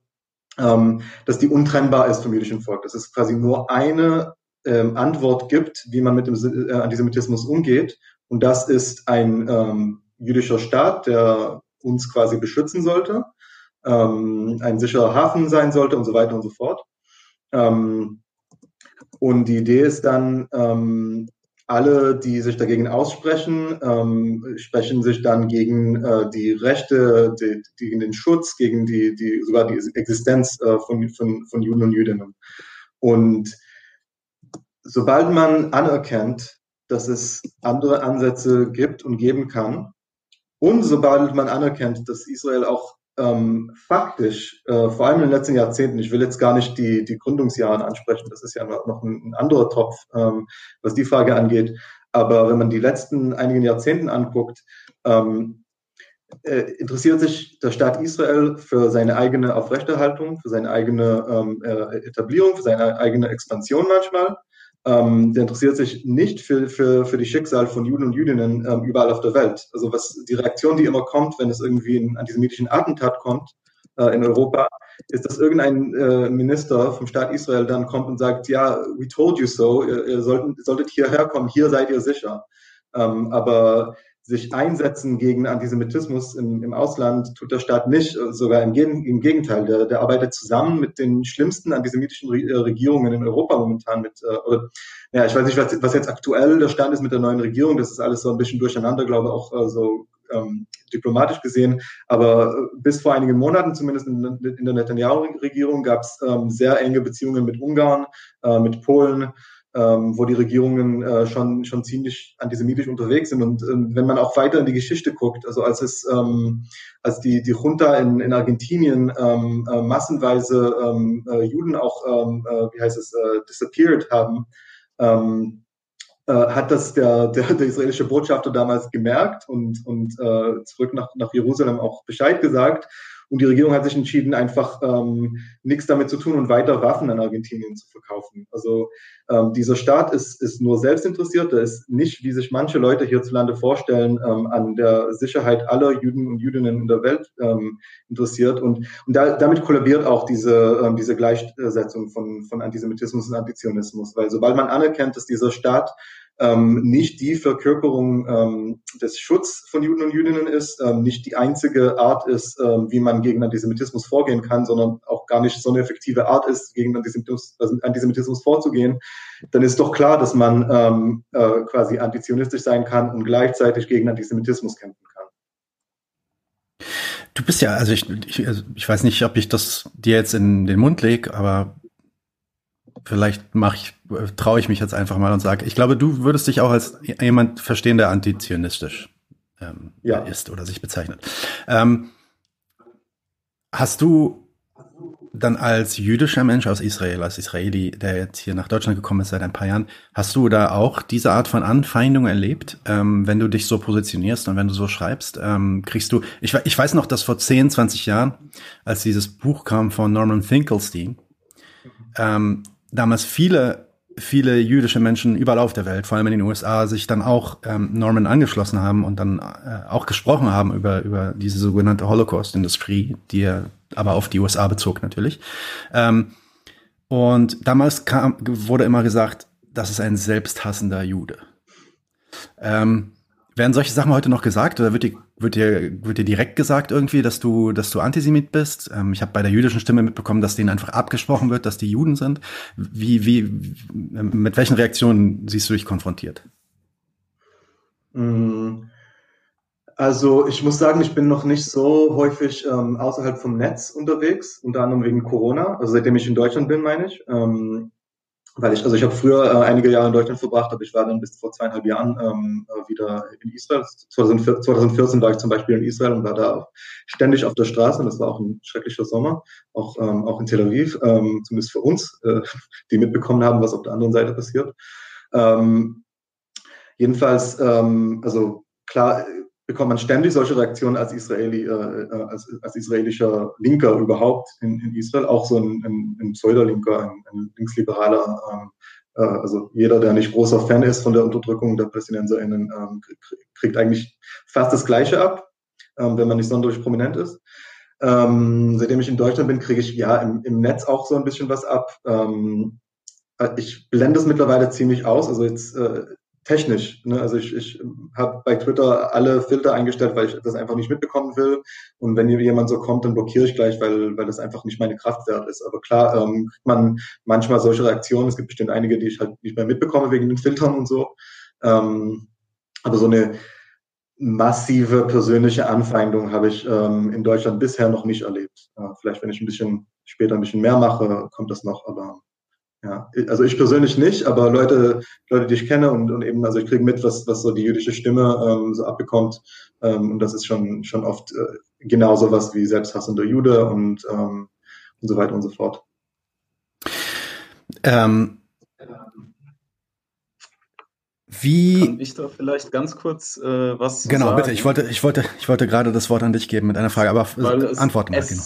ähm, dass die untrennbar ist vom jüdischen Volk. Dass es quasi nur eine ähm, Antwort gibt, wie man mit dem äh, Antisemitismus umgeht. Und das ist ein ähm, jüdischer Staat, der uns quasi beschützen sollte, ähm, ein sicherer Hafen sein sollte und so weiter und so fort. Ähm, und die Idee ist dann, ähm, alle, die sich dagegen aussprechen, ähm, sprechen sich dann gegen äh, die Rechte, die, gegen den Schutz, gegen die, die sogar die Existenz äh, von, von, von Juden und Jüdinnen. Und sobald man anerkennt, dass es andere Ansätze gibt und geben kann, und sobald man anerkennt, dass Israel auch ähm, faktisch, äh, vor allem in den letzten Jahrzehnten, ich will jetzt gar nicht die, die Gründungsjahre ansprechen, das ist ja noch, ein, ein, anderer Topf, ähm, was die Frage angeht. Aber wenn man die letzten einigen Jahrzehnten anguckt, ähm, äh, interessiert sich der Staat Israel für seine eigene Aufrechterhaltung, für seine eigene ähm, äh, Etablierung, für seine eigene Expansion manchmal. Ähm, der interessiert sich nicht für, für, für die Schicksal von Juden und Jüdinnen ähm, überall auf der Welt. Also was die Reaktion, die immer kommt, wenn es irgendwie einen antisemitischen Attentat kommt äh, in Europa, ist, dass irgendein äh, Minister vom Staat Israel dann kommt und sagt, ja, we told you so, ihr, ihr solltet, solltet hierher kommen, hier seid ihr sicher. Ähm, aber sich einsetzen gegen Antisemitismus im, im Ausland tut der Staat nicht, äh, sogar im, im Gegenteil. Der, der arbeitet zusammen mit den schlimmsten antisemitischen äh, Regierungen in Europa momentan mit, äh, ja, ich weiß nicht, was, was, jetzt aktuell der Stand ist mit der neuen Regierung, das ist alles so ein bisschen durcheinander, glaube ich, auch äh, so ähm, diplomatisch gesehen. Aber äh, bis vor einigen Monaten, zumindest in, in der Netanyahu-Regierung, gab es ähm, sehr enge Beziehungen mit Ungarn, äh, mit Polen, ähm, wo die Regierungen äh, schon, schon ziemlich antisemitisch unterwegs sind. Und ähm, wenn man auch weiter in die Geschichte guckt, also als es, ähm, als die, die Junta in, in Argentinien ähm, äh, massenweise ähm, äh, Juden auch, ähm, äh, wie heißt es, äh, disappeared haben, ähm, äh, hat das der, der, der israelische Botschafter damals gemerkt und, und äh, zurück nach, nach Jerusalem auch Bescheid gesagt. Und die Regierung hat sich entschieden, einfach ähm, nichts damit zu tun und weiter Waffen an Argentinien zu verkaufen. Also ähm, dieser Staat ist, ist nur selbst interessiert, der ist nicht, wie sich manche Leute hierzulande vorstellen, ähm, an der Sicherheit aller Juden und Jüdinnen in der Welt ähm, interessiert. Und, und da, damit kollabiert auch diese, ähm, diese Gleichsetzung von, von Antisemitismus und Antizionismus. Weil sobald man anerkennt, dass dieser Staat ähm, nicht die Verkörperung ähm, des Schutz von Juden und Jüdinnen ist, ähm, nicht die einzige Art ist, ähm, wie man gegen Antisemitismus vorgehen kann, sondern auch gar nicht so eine effektive Art ist, gegen Antisemitismus, also Antisemitismus vorzugehen, dann ist doch klar, dass man ähm, äh, quasi antizionistisch sein kann und gleichzeitig gegen Antisemitismus kämpfen kann. Du bist ja, also ich, ich, also ich weiß nicht, ob ich das dir jetzt in den Mund lege, aber vielleicht mache ich, traue ich mich jetzt einfach mal und sage, ich glaube, du würdest dich auch als jemand verstehen, der antizionistisch ähm, ja. ist oder sich bezeichnet. Ähm, hast du dann als jüdischer Mensch aus Israel, als Israeli, der jetzt hier nach Deutschland gekommen ist seit ein paar Jahren, hast du da auch diese Art von Anfeindung erlebt, ähm, wenn du dich so positionierst und wenn du so schreibst? Ähm, kriegst du, ich, ich weiß noch, dass vor 10, 20 Jahren, als dieses Buch kam von Norman Finkelstein, ähm, damals viele viele jüdische Menschen überall auf der Welt, vor allem in den USA, sich dann auch ähm, Norman angeschlossen haben und dann äh, auch gesprochen haben über, über diese sogenannte Holocaust-Industrie, die er aber auf die USA bezog natürlich. Ähm, und damals kam, wurde immer gesagt, das ist ein selbsthassender Jude. Ähm, werden solche Sachen heute noch gesagt oder wird dir, wird dir, wird dir direkt gesagt irgendwie, dass du, dass du Antisemit bist? Ähm, ich habe bei der jüdischen Stimme mitbekommen, dass denen einfach abgesprochen wird, dass die Juden sind. Wie, wie, mit welchen Reaktionen siehst du dich konfrontiert? Mm. Also ich muss sagen, ich bin noch nicht so häufig ähm, außerhalb vom Netz unterwegs, unter anderem wegen Corona, also seitdem ich in Deutschland bin, meine ich. Ähm, weil ich, also ich habe früher äh, einige Jahre in Deutschland verbracht, aber ich war dann bis vor zweieinhalb Jahren ähm, äh, wieder in Israel. 2014, 2014 war ich zum Beispiel in Israel und war da ständig auf der Straße und das war auch ein schrecklicher Sommer, auch, ähm, auch in Tel Aviv, ähm, zumindest für uns, äh, die mitbekommen haben, was auf der anderen Seite passiert. Ähm, jedenfalls, ähm, also klar, bekommt man ständig solche Reaktionen als, Israeli, äh, äh, als, als israelischer Linker überhaupt in, in Israel, auch so ein, ein, ein Pseudolinker, ein, ein linksliberaler, ähm, äh, also jeder, der nicht großer Fan ist von der Unterdrückung der PalästinenserInnen, ähm, kriegt eigentlich fast das Gleiche ab, ähm, wenn man nicht sonderlich prominent ist. Ähm, seitdem ich in Deutschland bin, kriege ich ja im, im Netz auch so ein bisschen was ab. Ähm, äh, ich blende es mittlerweile ziemlich aus. Also jetzt äh, technisch. Ne? Also ich, ich habe bei Twitter alle Filter eingestellt, weil ich das einfach nicht mitbekommen will. Und wenn jemand so kommt, dann blockiere ich gleich, weil, weil das einfach nicht meine Kraft wert ist. Aber klar, ähm, kriegt man manchmal solche Reaktionen. Es gibt bestimmt einige, die ich halt nicht mehr mitbekomme wegen den Filtern und so. Ähm, aber so eine massive persönliche Anfeindung habe ich ähm, in Deutschland bisher noch nicht erlebt. Äh, vielleicht, wenn ich ein bisschen später ein bisschen mehr mache, kommt das noch, aber ja, also ich persönlich nicht, aber Leute, Leute, die ich kenne und, und eben, also ich kriege mit, was, was so die jüdische Stimme ähm, so abbekommt. Ähm, und das ist schon, schon oft äh, genau was wie selbsthassender Jude und, ähm, und so weiter und so fort. Ähm, wie Kann ich da vielleicht ganz kurz äh, was Genau, sagen? bitte. Ich wollte, ich wollte, ich wollte gerade das Wort an dich geben mit einer Frage, aber antworten mal genau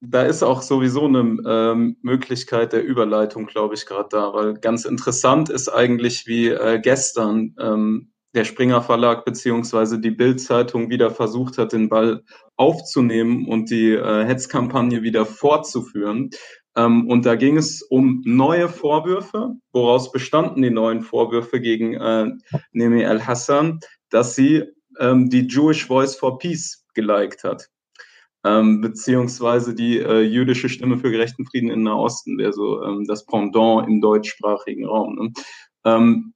da ist auch sowieso eine ähm, Möglichkeit der Überleitung, glaube ich, gerade da, weil ganz interessant ist eigentlich, wie äh, gestern ähm, der Springer Verlag beziehungsweise die Bild-Zeitung wieder versucht hat, den Ball aufzunehmen und die äh, Hetzkampagne wieder fortzuführen. Ähm, und da ging es um neue Vorwürfe. Woraus bestanden die neuen Vorwürfe gegen äh, Nemi al-Hassan? Dass sie ähm, die Jewish Voice for Peace geliked hat ähm, beziehungsweise die äh, jüdische Stimme für gerechten Frieden in Nahosten, wäre so ähm, das Pendant im deutschsprachigen Raum. Ne? Ähm,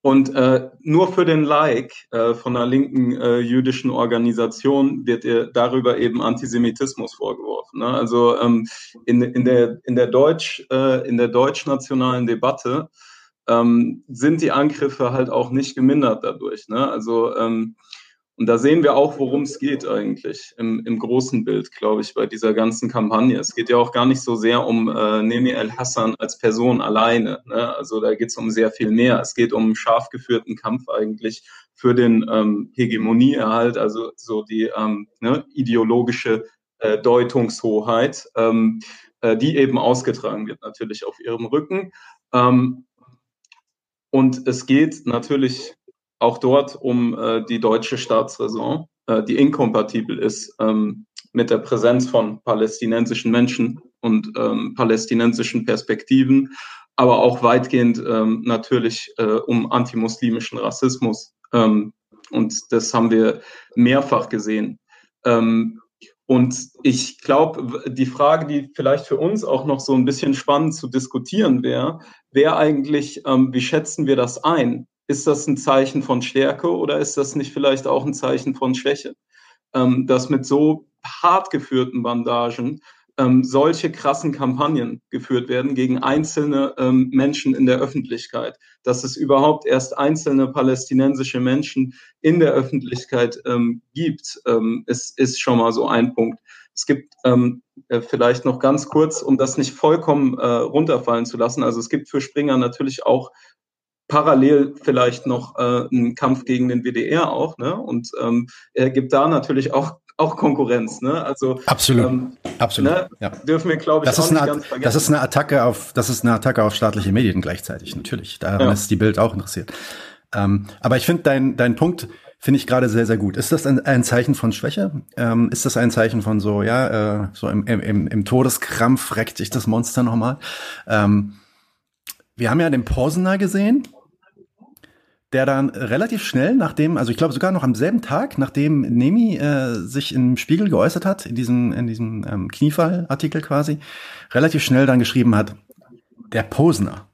und äh, nur für den Like äh, von einer linken äh, jüdischen Organisation wird ihr darüber eben Antisemitismus vorgeworfen. Ne? Also ähm, in, in, der, in der Deutsch, äh, in der deutschnationalen Debatte ähm, sind die Angriffe halt auch nicht gemindert dadurch. Ne? Also ähm, und da sehen wir auch, worum es geht eigentlich im, im großen Bild, glaube ich, bei dieser ganzen Kampagne. Es geht ja auch gar nicht so sehr um äh, Nemi El Hassan als Person alleine. Ne? Also da geht es um sehr viel mehr. Es geht um einen scharf geführten Kampf eigentlich für den ähm, Hegemonieerhalt, also so die ähm, ne, ideologische äh, Deutungshoheit, ähm, äh, die eben ausgetragen wird, natürlich auf ihrem Rücken. Ähm, und es geht natürlich auch dort um äh, die deutsche Staatsräson, äh, die inkompatibel ist ähm, mit der Präsenz von palästinensischen Menschen und ähm, palästinensischen Perspektiven, aber auch weitgehend ähm, natürlich äh, um antimuslimischen Rassismus. Ähm, und das haben wir mehrfach gesehen. Ähm, und ich glaube, die Frage, die vielleicht für uns auch noch so ein bisschen spannend zu diskutieren wäre, wäre eigentlich, ähm, wie schätzen wir das ein? Ist das ein Zeichen von Stärke oder ist das nicht vielleicht auch ein Zeichen von Schwäche? Ähm, dass mit so hart geführten Bandagen ähm, solche krassen Kampagnen geführt werden gegen einzelne ähm, Menschen in der Öffentlichkeit, dass es überhaupt erst einzelne palästinensische Menschen in der Öffentlichkeit ähm, gibt, ähm, ist, ist schon mal so ein Punkt. Es gibt ähm, äh, vielleicht noch ganz kurz, um das nicht vollkommen äh, runterfallen zu lassen. Also es gibt für Springer natürlich auch parallel vielleicht noch äh, einen Kampf gegen den WDR auch, ne? Und ähm, er gibt da natürlich auch auch Konkurrenz, ne? Also absolut, ähm, absolut. Ne? Ja. Dürfen wir, glaube ich, das ist, eine, das ist eine Attacke auf, das ist eine Attacke auf staatliche Medien gleichzeitig, natürlich. Daran ja. ist die Bild auch interessiert. Ähm, aber ich finde dein dein Punkt finde ich gerade sehr sehr gut. Ist das ein, ein Zeichen von Schwäche? Ähm, ist das ein Zeichen von so ja äh, so im, im, im Todeskrampf reckt sich das Monster nochmal? Ähm, wir haben ja den Posener gesehen der dann relativ schnell, nachdem, also ich glaube sogar noch am selben Tag, nachdem Nemi äh, sich im Spiegel geäußert hat, in diesem, in diesem ähm, Kniefall-Artikel quasi, relativ schnell dann geschrieben hat, der Posner.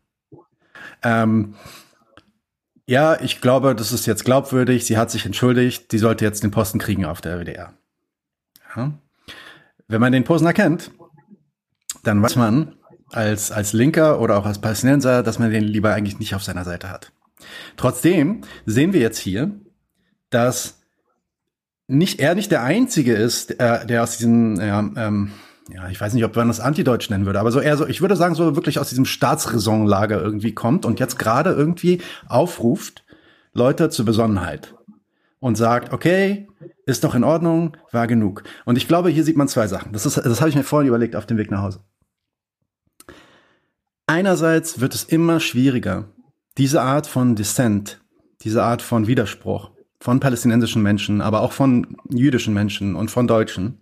Ähm, ja, ich glaube, das ist jetzt glaubwürdig, sie hat sich entschuldigt, sie sollte jetzt den Posten kriegen auf der WDR. Ja. Wenn man den Posen erkennt, dann weiß man als, als Linker oder auch als Palästinenser, dass man den lieber eigentlich nicht auf seiner Seite hat. Trotzdem sehen wir jetzt hier, dass nicht er nicht der Einzige ist, der, der aus diesem, ja, ähm, ja, ich weiß nicht, ob man das Antideutsch nennen würde, aber so eher so, ich würde sagen, so wirklich aus diesem Staatsräsonlager irgendwie kommt und jetzt gerade irgendwie aufruft, Leute zur Besonnenheit und sagt, okay, ist doch in Ordnung, war genug. Und ich glaube, hier sieht man zwei Sachen. Das ist, das habe ich mir vorhin überlegt auf dem Weg nach Hause. Einerseits wird es immer schwieriger, diese Art von Dissent, diese Art von Widerspruch von palästinensischen Menschen, aber auch von jüdischen Menschen und von Deutschen,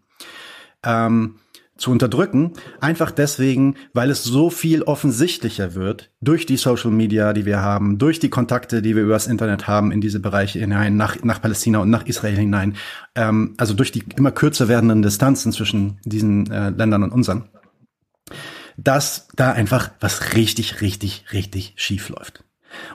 ähm, zu unterdrücken, einfach deswegen, weil es so viel offensichtlicher wird durch die Social Media, die wir haben, durch die Kontakte, die wir übers Internet haben in diese Bereiche hinein, nach, nach Palästina und nach Israel hinein, ähm, also durch die immer kürzer werdenden Distanzen zwischen diesen äh, Ländern und unseren, dass da einfach was richtig, richtig, richtig schief läuft.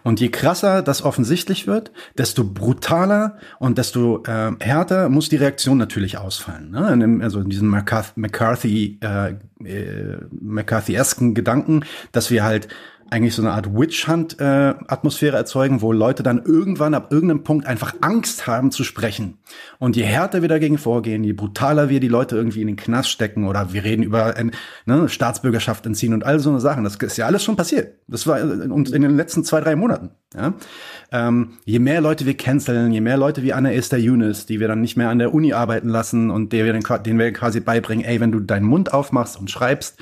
Und je krasser das offensichtlich wird, desto brutaler und desto äh, härter muss die Reaktion natürlich ausfallen. Ne? In dem, also in diesem McCarthy, äh, äh, McCarthy-esken Gedanken, dass wir halt eigentlich so eine Art Witch-Hunt-Atmosphäre äh, erzeugen, wo Leute dann irgendwann ab irgendeinem Punkt einfach Angst haben zu sprechen. Und je härter wir dagegen vorgehen, je brutaler wir die Leute irgendwie in den Knast stecken oder wir reden über äh, ne, Staatsbürgerschaft entziehen und all so eine Sachen. Das ist ja alles schon passiert. Das war in, in den letzten zwei, drei Monaten. Ja? Ähm, je mehr Leute wir canceln, je mehr Leute wie Anna Esther Yunus, die wir dann nicht mehr an der Uni arbeiten lassen und der wir dann, denen wir quasi beibringen, ey, wenn du deinen Mund aufmachst und schreibst,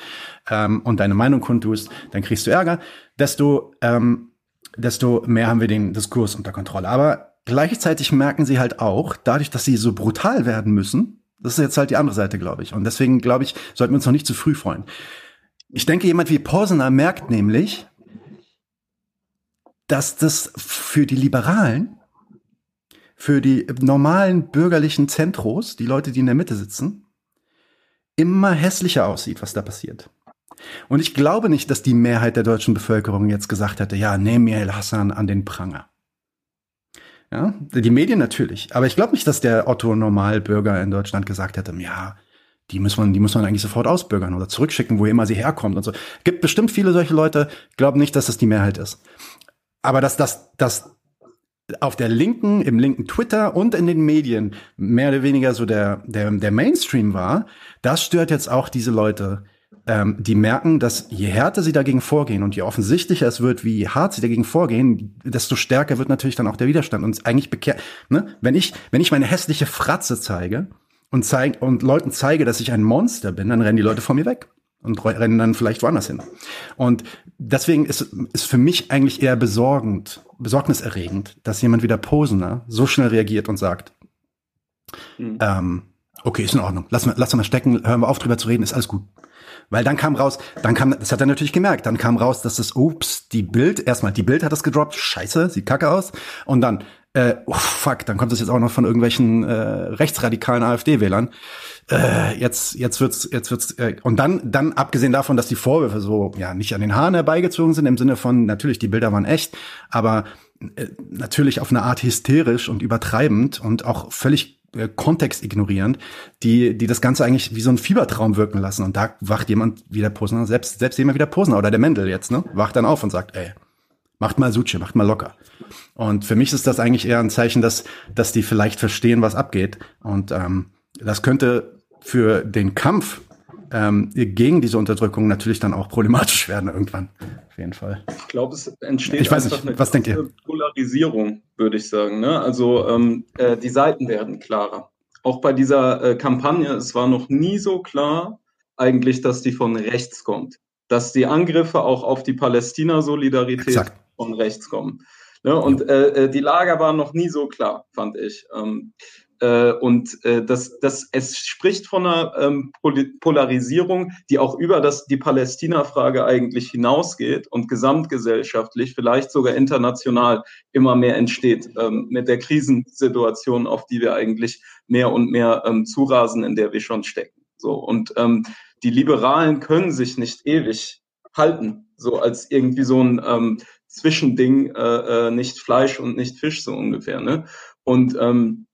ähm, und deine Meinung kundtust, dann kriegst du Ärger, desto, ähm, desto mehr haben wir den Diskurs unter Kontrolle. Aber gleichzeitig merken sie halt auch, dadurch, dass sie so brutal werden müssen, das ist jetzt halt die andere Seite, glaube ich. Und deswegen, glaube ich, sollten wir uns noch nicht zu früh freuen. Ich denke, jemand wie Porsener merkt nämlich, dass das für die Liberalen, für die normalen bürgerlichen Zentros, die Leute, die in der Mitte sitzen, immer hässlicher aussieht, was da passiert. Und ich glaube nicht, dass die Mehrheit der deutschen Bevölkerung jetzt gesagt hätte, ja, nehmen El Hassan an den Pranger. Ja, die Medien natürlich. Aber ich glaube nicht, dass der Otto Normalbürger in Deutschland gesagt hätte, ja, die muss man, die muss man eigentlich sofort ausbürgern oder zurückschicken, wo immer sie herkommt und so. Gibt bestimmt viele solche Leute, glauben nicht, dass das die Mehrheit ist. Aber dass das, dass auf der linken, im linken Twitter und in den Medien mehr oder weniger so der, der, der Mainstream war, das stört jetzt auch diese Leute, ähm, die merken, dass je härter sie dagegen vorgehen und je offensichtlicher es wird, wie hart sie dagegen vorgehen, desto stärker wird natürlich dann auch der Widerstand. Und eigentlich bekehrt, ne, wenn ich, wenn ich meine hässliche Fratze zeige und zeige und Leuten zeige, dass ich ein Monster bin, dann rennen die Leute vor mir weg und rennen dann vielleicht woanders hin. Und deswegen ist, ist für mich eigentlich eher besorgend, besorgniserregend, dass jemand wie der Posener so schnell reagiert und sagt, mhm. ähm, okay, ist in Ordnung, lass mal, lass mal stecken, hören wir auf drüber zu reden, ist alles gut. Weil dann kam raus, dann kam, das hat er natürlich gemerkt, dann kam raus, dass das, ups, die Bild, erstmal die Bild hat das gedroppt, scheiße, sieht kacke aus. Und dann, äh, oh, fuck, dann kommt das jetzt auch noch von irgendwelchen äh, rechtsradikalen AfD-Wählern. Äh, jetzt, jetzt wird's, jetzt wird's, äh, und dann, dann abgesehen davon, dass die Vorwürfe so, ja, nicht an den Haaren herbeigezogen sind, im Sinne von, natürlich, die Bilder waren echt, aber äh, natürlich auf eine Art hysterisch und übertreibend und auch völlig äh, Kontext ignorierend, die, die das Ganze eigentlich wie so ein Fiebertraum wirken lassen. Und da wacht jemand wie der Posner, selbst, selbst jemand wie der Posner oder der Mendel jetzt, ne, wacht dann auf und sagt, ey, macht mal Suche, macht mal locker. Und für mich ist das eigentlich eher ein Zeichen, dass, dass die vielleicht verstehen, was abgeht. Und ähm, das könnte für den Kampf ähm, gegen diese Unterdrückung natürlich dann auch problematisch werden irgendwann. Auf jeden Fall. Ich glaube, es entsteht ich weiß nicht, was denkt ihr? Polarisierung, würde ich sagen. Ne? Also ähm, äh, die Seiten werden klarer. Auch bei dieser äh, Kampagne, es war noch nie so klar eigentlich, dass die von rechts kommt. Dass die Angriffe auch auf die Palästina-Solidarität von rechts kommen. Ne? Und äh, äh, die Lager waren noch nie so klar, fand ich. Ähm, äh, und äh, das, das, es spricht von einer ähm, Polarisierung, die auch über das, die Palästina-Frage eigentlich hinausgeht und gesamtgesellschaftlich, vielleicht sogar international immer mehr entsteht ähm, mit der Krisensituation, auf die wir eigentlich mehr und mehr ähm, zurasen, in der wir schon stecken. So und ähm, die Liberalen können sich nicht ewig halten, so als irgendwie so ein ähm, Zwischending, äh, äh, nicht Fleisch und nicht Fisch so ungefähr. Ne? Und ähm,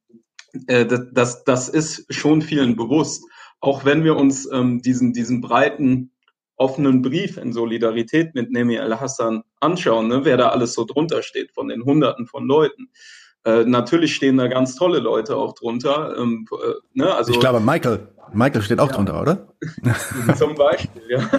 äh, das, das ist schon vielen bewusst. Auch wenn wir uns ähm, diesen, diesen breiten offenen Brief in Solidarität mit Nemi al-Hassan anschauen, ne, wer da alles so drunter steht von den Hunderten von Leuten. Äh, natürlich stehen da ganz tolle Leute auch drunter. Ähm, äh, ne, also, ich glaube, Michael, Michael steht auch ja, drunter, oder? Zum Beispiel, ja.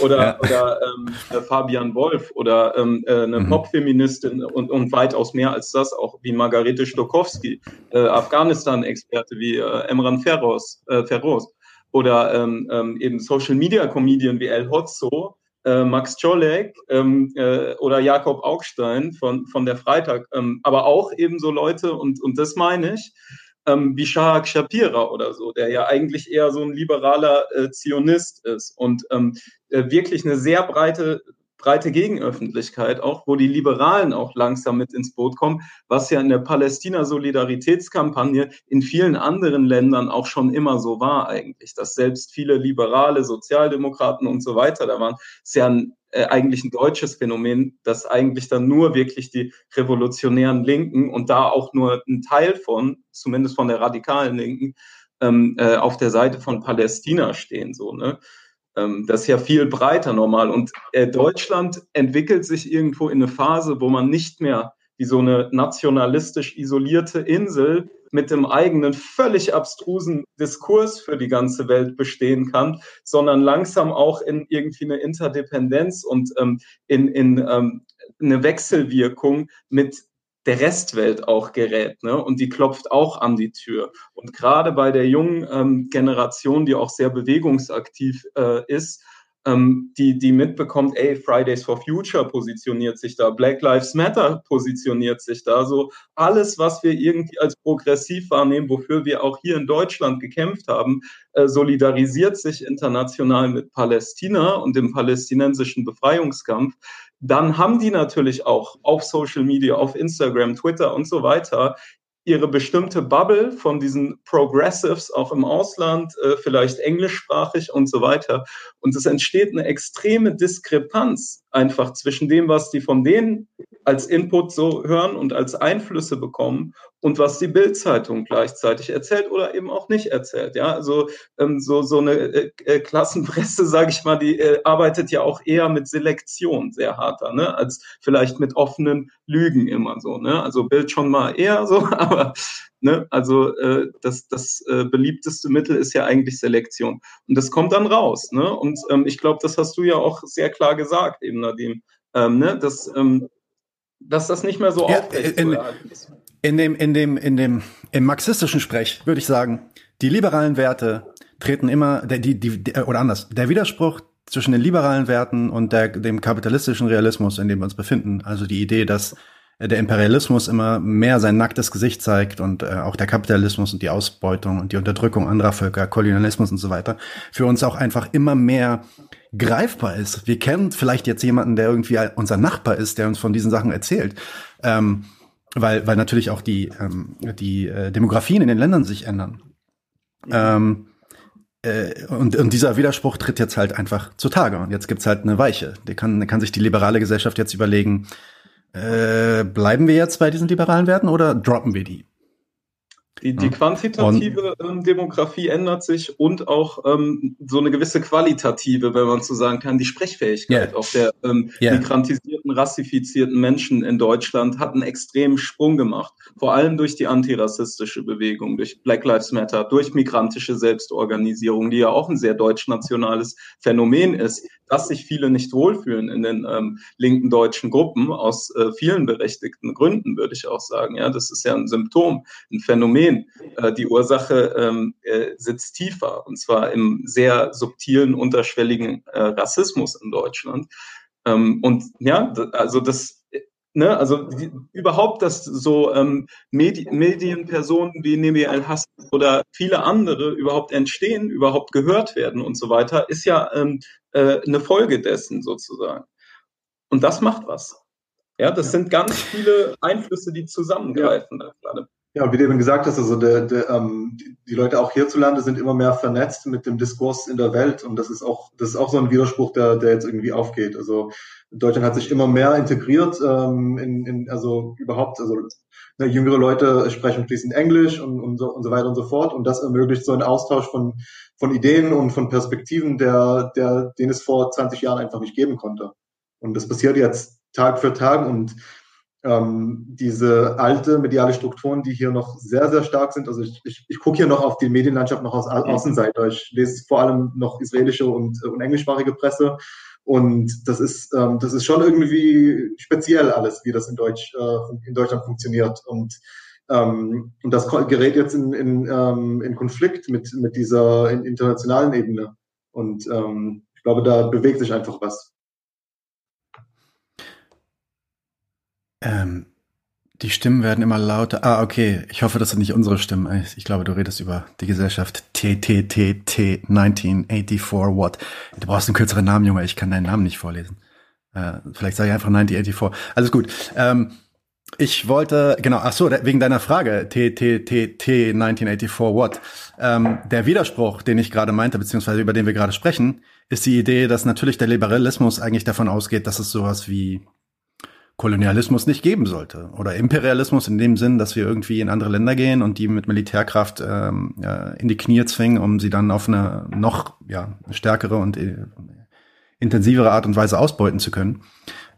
Oder, ja. oder ähm, äh, Fabian Wolf oder ähm, äh, eine mhm. Popfeministin und, und weitaus mehr als das, auch wie Margarete Stokowski, äh, Afghanistan-Experte wie äh, Emran Ferros, äh, Ferros oder ähm, ähm, eben Social Media Comedian wie El Hotzo, äh, Max Czolek ähm, äh, oder Jakob Augstein von, von der Freitag, ähm, aber auch eben so Leute, und, und das meine ich, ähm, wie Shahak Shapira oder so, der ja eigentlich eher so ein liberaler äh, Zionist ist und ähm, äh, wirklich eine sehr breite breite Gegenöffentlichkeit auch, wo die Liberalen auch langsam mit ins Boot kommen, was ja in der Palästina-Solidaritätskampagne in vielen anderen Ländern auch schon immer so war eigentlich, dass selbst viele Liberale, Sozialdemokraten und so weiter da waren, ist ja ein, äh, eigentlich ein deutsches Phänomen, dass eigentlich dann nur wirklich die revolutionären Linken und da auch nur ein Teil von, zumindest von der radikalen Linken, ähm, äh, auf der Seite von Palästina stehen, so, ne? Ähm, das ist ja viel breiter normal. Und äh, Deutschland entwickelt sich irgendwo in eine Phase, wo man nicht mehr wie so eine nationalistisch isolierte Insel mit dem eigenen völlig abstrusen Diskurs für die ganze Welt bestehen kann, sondern langsam auch in irgendwie eine Interdependenz und ähm, in, in ähm, eine Wechselwirkung mit der Restwelt auch gerät. Ne? Und die klopft auch an die Tür. Und gerade bei der jungen ähm, Generation, die auch sehr bewegungsaktiv äh, ist, ähm, die, die mitbekommt, ey, Fridays for Future positioniert sich da, Black Lives Matter positioniert sich da, so alles, was wir irgendwie als progressiv wahrnehmen, wofür wir auch hier in Deutschland gekämpft haben, äh, solidarisiert sich international mit Palästina und dem palästinensischen Befreiungskampf dann haben die natürlich auch auf Social Media, auf Instagram, Twitter und so weiter ihre bestimmte Bubble von diesen Progressives auch im Ausland, äh, vielleicht englischsprachig und so weiter. Und es entsteht eine extreme Diskrepanz einfach zwischen dem, was die von denen als Input so hören und als Einflüsse bekommen und was die Bildzeitung gleichzeitig erzählt oder eben auch nicht erzählt. Ja, also ähm, so so eine äh, äh, Klassenpresse, sage ich mal, die äh, arbeitet ja auch eher mit Selektion sehr harter, ne, als vielleicht mit offenen Lügen immer so. Ne, also Bild schon mal eher so, aber ne, also äh, das das äh, beliebteste Mittel ist ja eigentlich Selektion und das kommt dann raus. Ne, und ähm, ich glaube, das hast du ja auch sehr klar gesagt, eben Nadim. Ähm, ne, dass, ähm, dass das nicht mehr so ja, aufrecht ist. In dem, in dem, in dem, im marxistischen Sprech würde ich sagen, die liberalen Werte treten immer, der, die, die, oder anders, der Widerspruch zwischen den liberalen Werten und der, dem kapitalistischen Realismus, in dem wir uns befinden, also die Idee, dass der Imperialismus immer mehr sein nacktes Gesicht zeigt und äh, auch der Kapitalismus und die Ausbeutung und die Unterdrückung anderer Völker, Kolonialismus und so weiter, für uns auch einfach immer mehr greifbar ist. Wir kennen vielleicht jetzt jemanden, der irgendwie unser Nachbar ist, der uns von diesen Sachen erzählt. Ähm, weil, weil natürlich auch die, ähm, die äh, Demografien in den Ländern sich ändern. Ähm, äh, und, und dieser Widerspruch tritt jetzt halt einfach zutage. Und jetzt gibt's halt eine Weiche. Die kann, kann sich die liberale Gesellschaft jetzt überlegen, äh, bleiben wir jetzt bei diesen liberalen Werten oder droppen wir die? Die, die quantitative ähm, Demografie ändert sich und auch ähm, so eine gewisse qualitative, wenn man so sagen kann, die Sprechfähigkeit yeah. auch der ähm, yeah. migrantisierten, rassifizierten Menschen in Deutschland hat einen extremen Sprung gemacht. Vor allem durch die antirassistische Bewegung, durch Black Lives Matter, durch migrantische Selbstorganisierung, die ja auch ein sehr deutschnationales Phänomen ist, dass sich viele nicht wohlfühlen in den ähm, linken deutschen Gruppen aus äh, vielen berechtigten Gründen, würde ich auch sagen. Ja, das ist ja ein Symptom, ein Phänomen. Äh, die Ursache ähm, äh, sitzt tiefer und zwar im sehr subtilen, unterschwelligen äh, Rassismus in Deutschland. Ähm, und ja, also das Ne, also die, überhaupt, dass so ähm, Medi Medienpersonen wie Nemi El-Hassan oder viele andere überhaupt entstehen, überhaupt gehört werden und so weiter, ist ja ähm, äh, eine Folge dessen sozusagen. Und das macht was. Ja, das sind ganz viele Einflüsse, die zusammengreifen ja. da gerade. Ja, wie du eben gesagt hast, also der, der, ähm, die Leute auch hierzulande sind immer mehr vernetzt mit dem Diskurs in der Welt und das ist auch, das ist auch so ein Widerspruch, der, der jetzt irgendwie aufgeht. Also Deutschland hat sich immer mehr integriert, ähm, in, in, also überhaupt, also ne, jüngere Leute sprechen fließend Englisch und, und, so, und so weiter und so fort und das ermöglicht so einen Austausch von, von Ideen und von Perspektiven, der, der, den es vor 20 Jahren einfach nicht geben konnte. Und das passiert jetzt Tag für Tag und ähm, diese alte mediale Strukturen, die hier noch sehr, sehr stark sind. Also ich, ich, ich gucke hier noch auf die Medienlandschaft noch aus Außenseite. Ich lese vor allem noch israelische und, und englischsprachige Presse. Und das ist, ähm, das ist schon irgendwie speziell alles, wie das in, Deutsch, äh, in Deutschland funktioniert. Und, ähm, und das gerät jetzt in, in, ähm, in Konflikt mit, mit dieser internationalen Ebene. Und ähm, ich glaube, da bewegt sich einfach was. Ähm, die Stimmen werden immer lauter. Ah, okay. Ich hoffe, das sind nicht unsere Stimmen. Ich glaube, du redest über die Gesellschaft TTTT 1984 What. Du brauchst einen kürzeren Namen, Junge. Ich kann deinen Namen nicht vorlesen. Äh, vielleicht sage ich einfach 1984. Alles gut. Ähm, ich wollte, genau, ach so, wegen deiner Frage, TTTT 1984 What. Ähm, der Widerspruch, den ich gerade meinte, beziehungsweise über den wir gerade sprechen, ist die Idee, dass natürlich der Liberalismus eigentlich davon ausgeht, dass es sowas wie Kolonialismus nicht geben sollte. Oder Imperialismus in dem Sinn, dass wir irgendwie in andere Länder gehen und die mit Militärkraft ähm, äh, in die Knie zwingen, um sie dann auf eine noch ja, stärkere und äh, intensivere Art und Weise ausbeuten zu können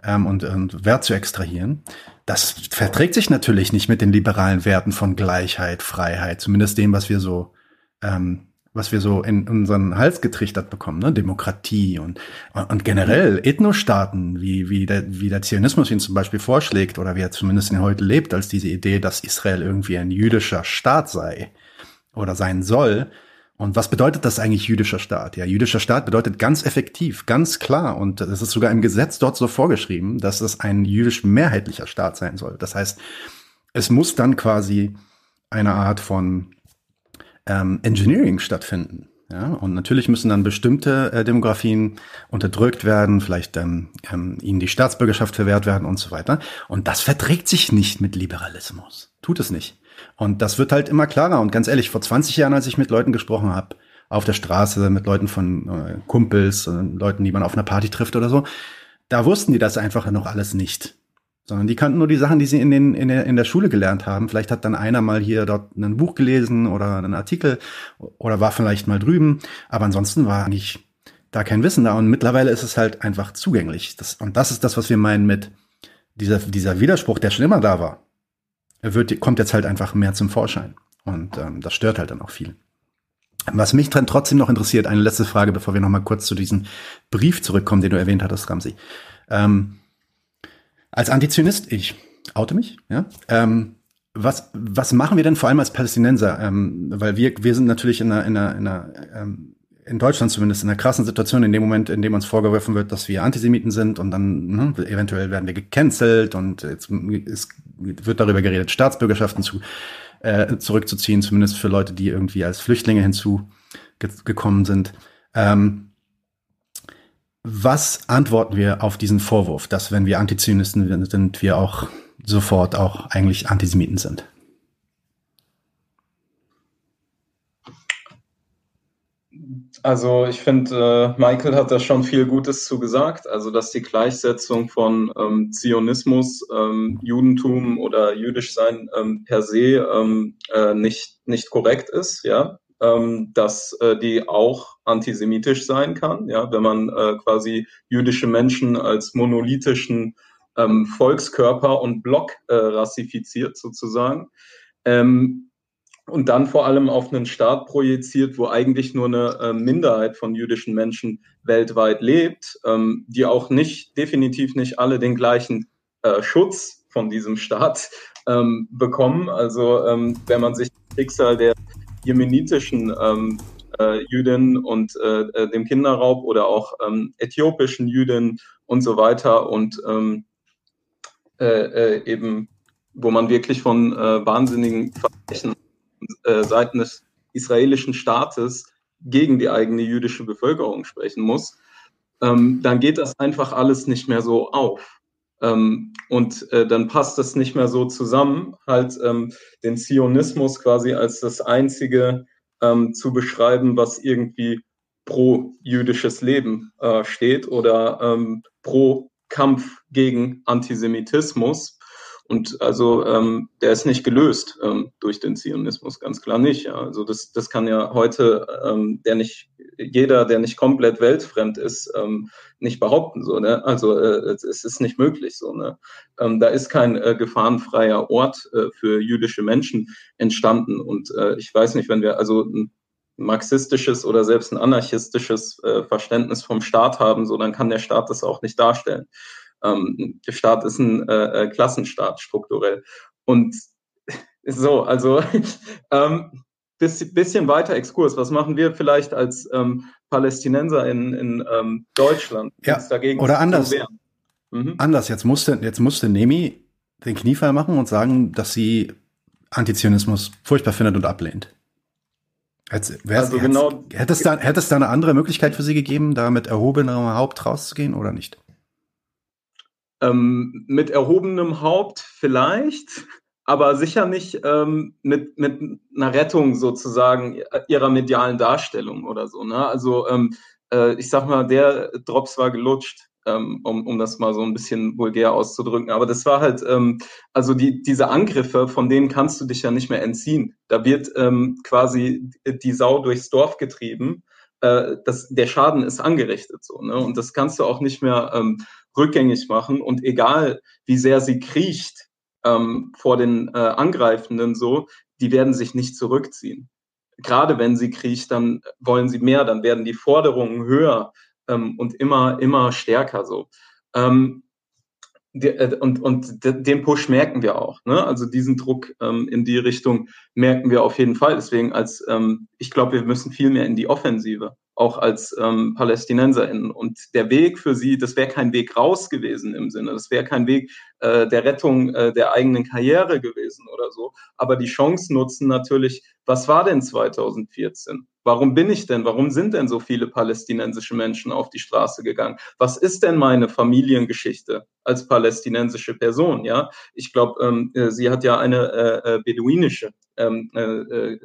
ähm, und, und Wert zu extrahieren. Das verträgt sich natürlich nicht mit den liberalen Werten von Gleichheit, Freiheit, zumindest dem, was wir so ähm, was wir so in unseren Hals getrichtert bekommen, ne? Demokratie und, und generell Ethnostaaten, wie, wie, der, wie der Zionismus ihn zum Beispiel vorschlägt oder wie er zumindest in heute lebt, als diese Idee, dass Israel irgendwie ein jüdischer Staat sei oder sein soll. Und was bedeutet das eigentlich jüdischer Staat? Ja, jüdischer Staat bedeutet ganz effektiv, ganz klar, und es ist sogar im Gesetz dort so vorgeschrieben, dass es ein jüdisch mehrheitlicher Staat sein soll. Das heißt, es muss dann quasi eine Art von ähm, Engineering stattfinden. Ja, und natürlich müssen dann bestimmte äh, Demografien unterdrückt werden, vielleicht ähm, ähm, ihnen die Staatsbürgerschaft verwehrt werden und so weiter. Und das verträgt sich nicht mit Liberalismus. Tut es nicht. Und das wird halt immer klarer. Und ganz ehrlich, vor 20 Jahren, als ich mit Leuten gesprochen habe, auf der Straße, mit Leuten von äh, Kumpels, äh, Leuten, die man auf einer Party trifft oder so, da wussten die das einfach noch alles nicht sondern die kannten nur die Sachen, die sie in, den, in, der, in der Schule gelernt haben. Vielleicht hat dann einer mal hier dort ein Buch gelesen oder einen Artikel oder war vielleicht mal drüben, aber ansonsten war eigentlich da kein Wissen da und mittlerweile ist es halt einfach zugänglich. Das, und das ist das, was wir meinen mit dieser, dieser Widerspruch, der schon immer da war. Er wird, kommt jetzt halt einfach mehr zum Vorschein und ähm, das stört halt dann auch viel. Was mich dann trotzdem noch interessiert, eine letzte Frage, bevor wir noch mal kurz zu diesem Brief zurückkommen, den du erwähnt hattest, Ramsi. Ähm, als Antizionist, ich oute mich, ja. Ähm, was, was machen wir denn vor allem als Palästinenser? Ähm, weil wir, wir sind natürlich in einer, in einer, in einer ähm, in Deutschland zumindest in einer krassen Situation, in dem Moment, in dem uns vorgeworfen wird, dass wir Antisemiten sind und dann ne, eventuell werden wir gecancelt und jetzt ist, wird darüber geredet, Staatsbürgerschaften zu, äh, zurückzuziehen, zumindest für Leute, die irgendwie als Flüchtlinge hinzugekommen sind. Ähm, was antworten wir auf diesen Vorwurf, dass wenn wir Antizionisten sind, wir auch sofort auch eigentlich Antisemiten sind? Also ich finde, äh, Michael hat da schon viel Gutes zu gesagt. Also dass die Gleichsetzung von ähm, Zionismus, ähm, Judentum oder jüdisch sein ähm, per se ähm, äh, nicht nicht korrekt ist. Ja, ähm, dass äh, die auch antisemitisch sein kann, ja, wenn man äh, quasi jüdische Menschen als monolithischen ähm, Volkskörper und Block äh, rassifiziert sozusagen. Ähm, und dann vor allem auf einen Staat projiziert, wo eigentlich nur eine äh, Minderheit von jüdischen Menschen weltweit lebt, ähm, die auch nicht, definitiv nicht alle den gleichen äh, Schutz von diesem Staat ähm, bekommen. Also ähm, wenn man sich Schicksal der jemenitischen ähm, äh, Jüdinnen und äh, äh, dem Kinderraub oder auch ähm, äthiopischen Jüdinnen und so weiter und ähm, äh, äh, eben, wo man wirklich von äh, wahnsinnigen Verbrechen äh, seiten des israelischen Staates gegen die eigene jüdische Bevölkerung sprechen muss, ähm, dann geht das einfach alles nicht mehr so auf. Ähm, und äh, dann passt das nicht mehr so zusammen, halt ähm, den Zionismus quasi als das einzige ähm, zu beschreiben, was irgendwie pro jüdisches Leben äh, steht oder ähm, pro Kampf gegen Antisemitismus. Und also ähm, der ist nicht gelöst ähm, durch den Zionismus, ganz klar nicht. Ja. Also das, das kann ja heute ähm, der nicht, jeder, der nicht komplett weltfremd ist, ähm, nicht behaupten. So, ne? Also äh, es ist nicht möglich so. Ne? Ähm, da ist kein äh, gefahrenfreier Ort äh, für jüdische Menschen entstanden. Und äh, ich weiß nicht, wenn wir also ein marxistisches oder selbst ein anarchistisches äh, Verständnis vom Staat haben, so dann kann der Staat das auch nicht darstellen. Ähm, der Staat ist ein äh, äh Klassenstaat strukturell. Und so, also ähm, bisschen, bisschen weiter Exkurs. Was machen wir vielleicht als ähm, Palästinenser in, in ähm, Deutschland? Ja, dagegen oder anders. Mhm. Anders. Jetzt musste, jetzt musste Nemi den Kniefall machen und sagen, dass sie Antizionismus furchtbar findet und ablehnt. Also genau, hätte, es da, hätte es da eine andere Möglichkeit für Sie gegeben, da mit erhobenem Haupt rauszugehen oder nicht? Ähm, mit erhobenem Haupt vielleicht, aber sicher nicht ähm, mit, mit einer Rettung sozusagen ihrer medialen Darstellung oder so. Ne? Also ähm, äh, ich sag mal, der Drops war gelutscht. Ähm, um, um das mal so ein bisschen vulgär auszudrücken. Aber das war halt, ähm, also die, diese Angriffe, von denen kannst du dich ja nicht mehr entziehen. Da wird ähm, quasi die Sau durchs Dorf getrieben. Äh, das, der Schaden ist angerichtet so. Ne? Und das kannst du auch nicht mehr ähm, rückgängig machen. Und egal, wie sehr sie kriecht ähm, vor den äh, Angreifenden, so, die werden sich nicht zurückziehen. Gerade wenn sie kriecht, dann wollen sie mehr, dann werden die Forderungen höher ähm, und immer, immer stärker so. Ähm, äh, und, und den Push merken wir auch. Ne? Also diesen Druck ähm, in die Richtung merken wir auf jeden Fall. Deswegen als ähm, ich glaube, wir müssen viel mehr in die Offensive auch als ähm, PalästinenserInnen. Und der Weg für sie, das wäre kein Weg raus gewesen im Sinne, das wäre kein Weg äh, der Rettung äh, der eigenen Karriere gewesen oder so. Aber die Chance nutzen natürlich, was war denn 2014? Warum bin ich denn? Warum sind denn so viele palästinensische Menschen auf die Straße gegangen? Was ist denn meine Familiengeschichte als palästinensische Person? Ja, ich glaube, ähm, äh, sie hat ja eine äh, äh, beduinische ähm, äh,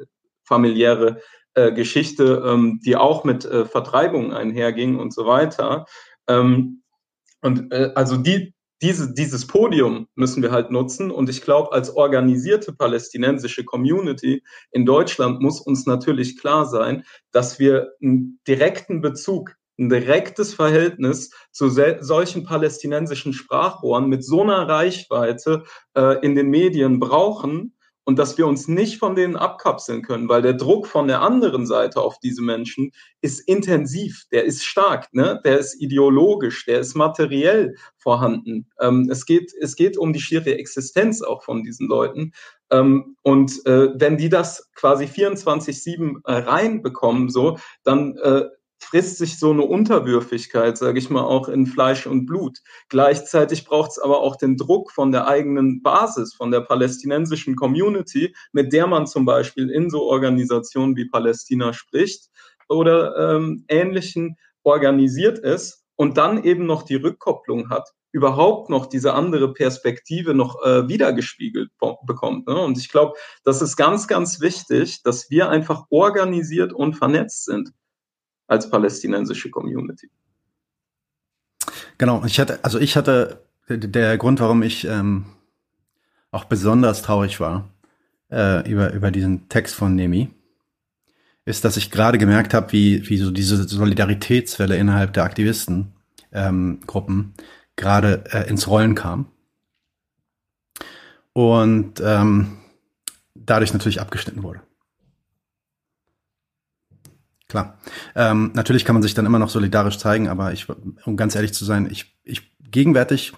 familiäre äh, Geschichte, ähm, die auch mit äh, Vertreibung einherging und so weiter. Ähm, und äh, also die, diese, dieses Podium müssen wir halt nutzen. Und ich glaube, als organisierte palästinensische Community in Deutschland muss uns natürlich klar sein, dass wir einen direkten Bezug ein direktes Verhältnis zu solchen palästinensischen Sprachrohren mit so einer Reichweite äh, in den Medien brauchen, und dass wir uns nicht von denen abkapseln können, weil der Druck von der anderen Seite auf diese Menschen ist intensiv, der ist stark, ne? der ist ideologisch, der ist materiell vorhanden. Ähm, es, geht, es geht um die schiere Existenz auch von diesen Leuten. Ähm, und äh, wenn die das quasi 24-7 äh, reinbekommen, so, dann äh, frisst sich so eine Unterwürfigkeit, sage ich mal, auch in Fleisch und Blut. Gleichzeitig braucht es aber auch den Druck von der eigenen Basis, von der palästinensischen Community, mit der man zum Beispiel in so Organisationen wie Palästina spricht oder ähm, ähnlichen organisiert ist und dann eben noch die Rückkopplung hat überhaupt noch diese andere Perspektive noch äh, wiedergespiegelt bekommt. Ne? Und ich glaube, das ist ganz, ganz wichtig, dass wir einfach organisiert und vernetzt sind als palästinensische Community. Genau, ich hatte, also ich hatte, der Grund, warum ich ähm, auch besonders traurig war äh, über, über diesen Text von Nemi, ist, dass ich gerade gemerkt habe, wie, wie so diese Solidaritätswelle innerhalb der Aktivistengruppen ähm, gerade äh, ins Rollen kam. Und ähm, dadurch natürlich abgeschnitten wurde. Klar. Ähm, natürlich kann man sich dann immer noch solidarisch zeigen, aber ich, um ganz ehrlich zu sein, ich, ich gegenwärtig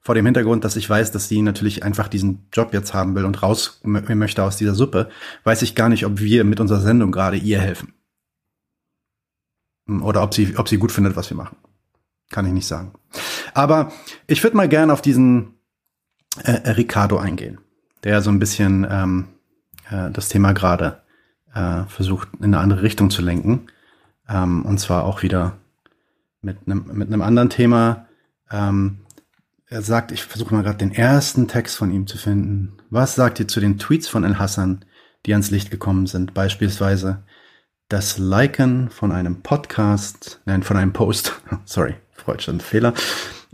vor dem Hintergrund, dass ich weiß, dass sie natürlich einfach diesen Job jetzt haben will und raus möchte aus dieser Suppe, weiß ich gar nicht, ob wir mit unserer Sendung gerade ihr helfen. Oder ob sie, ob sie gut findet, was wir machen. Kann ich nicht sagen. Aber ich würde mal gerne auf diesen äh, Ricardo eingehen, der so ein bisschen ähm, äh, das Thema gerade äh, versucht, in eine andere Richtung zu lenken. Ähm, und zwar auch wieder mit einem mit einem anderen Thema. Ähm, er sagt, ich versuche mal gerade den ersten Text von ihm zu finden. Was sagt ihr zu den Tweets von El-Hassan, die ans Licht gekommen sind? Beispielsweise das Liken von einem Podcast, nein, von einem Post, sorry, freudschen Fehler,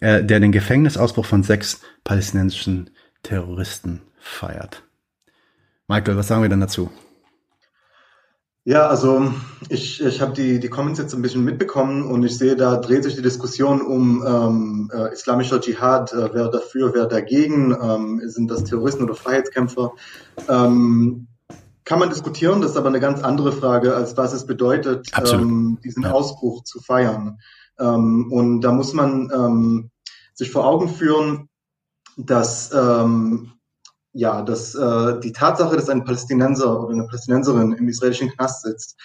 äh, der den Gefängnisausbruch von sechs palästinensischen Terroristen feiert. Michael, was sagen wir denn dazu? Ja, also ich, ich habe die, die Comments jetzt ein bisschen mitbekommen und ich sehe, da dreht sich die Diskussion um ähm, äh, islamischer Dschihad, äh, wer dafür, wer dagegen, ähm, sind das Terroristen oder Freiheitskämpfer. Ähm, kann man diskutieren, das ist aber eine ganz andere Frage, als was es bedeutet, ähm, diesen ja. Ausbruch zu feiern. Ähm, und da muss man ähm, sich vor Augen führen, dass ähm, ja, dass äh, die Tatsache, dass ein Palästinenser oder eine Palästinenserin im israelischen Knast sitzt,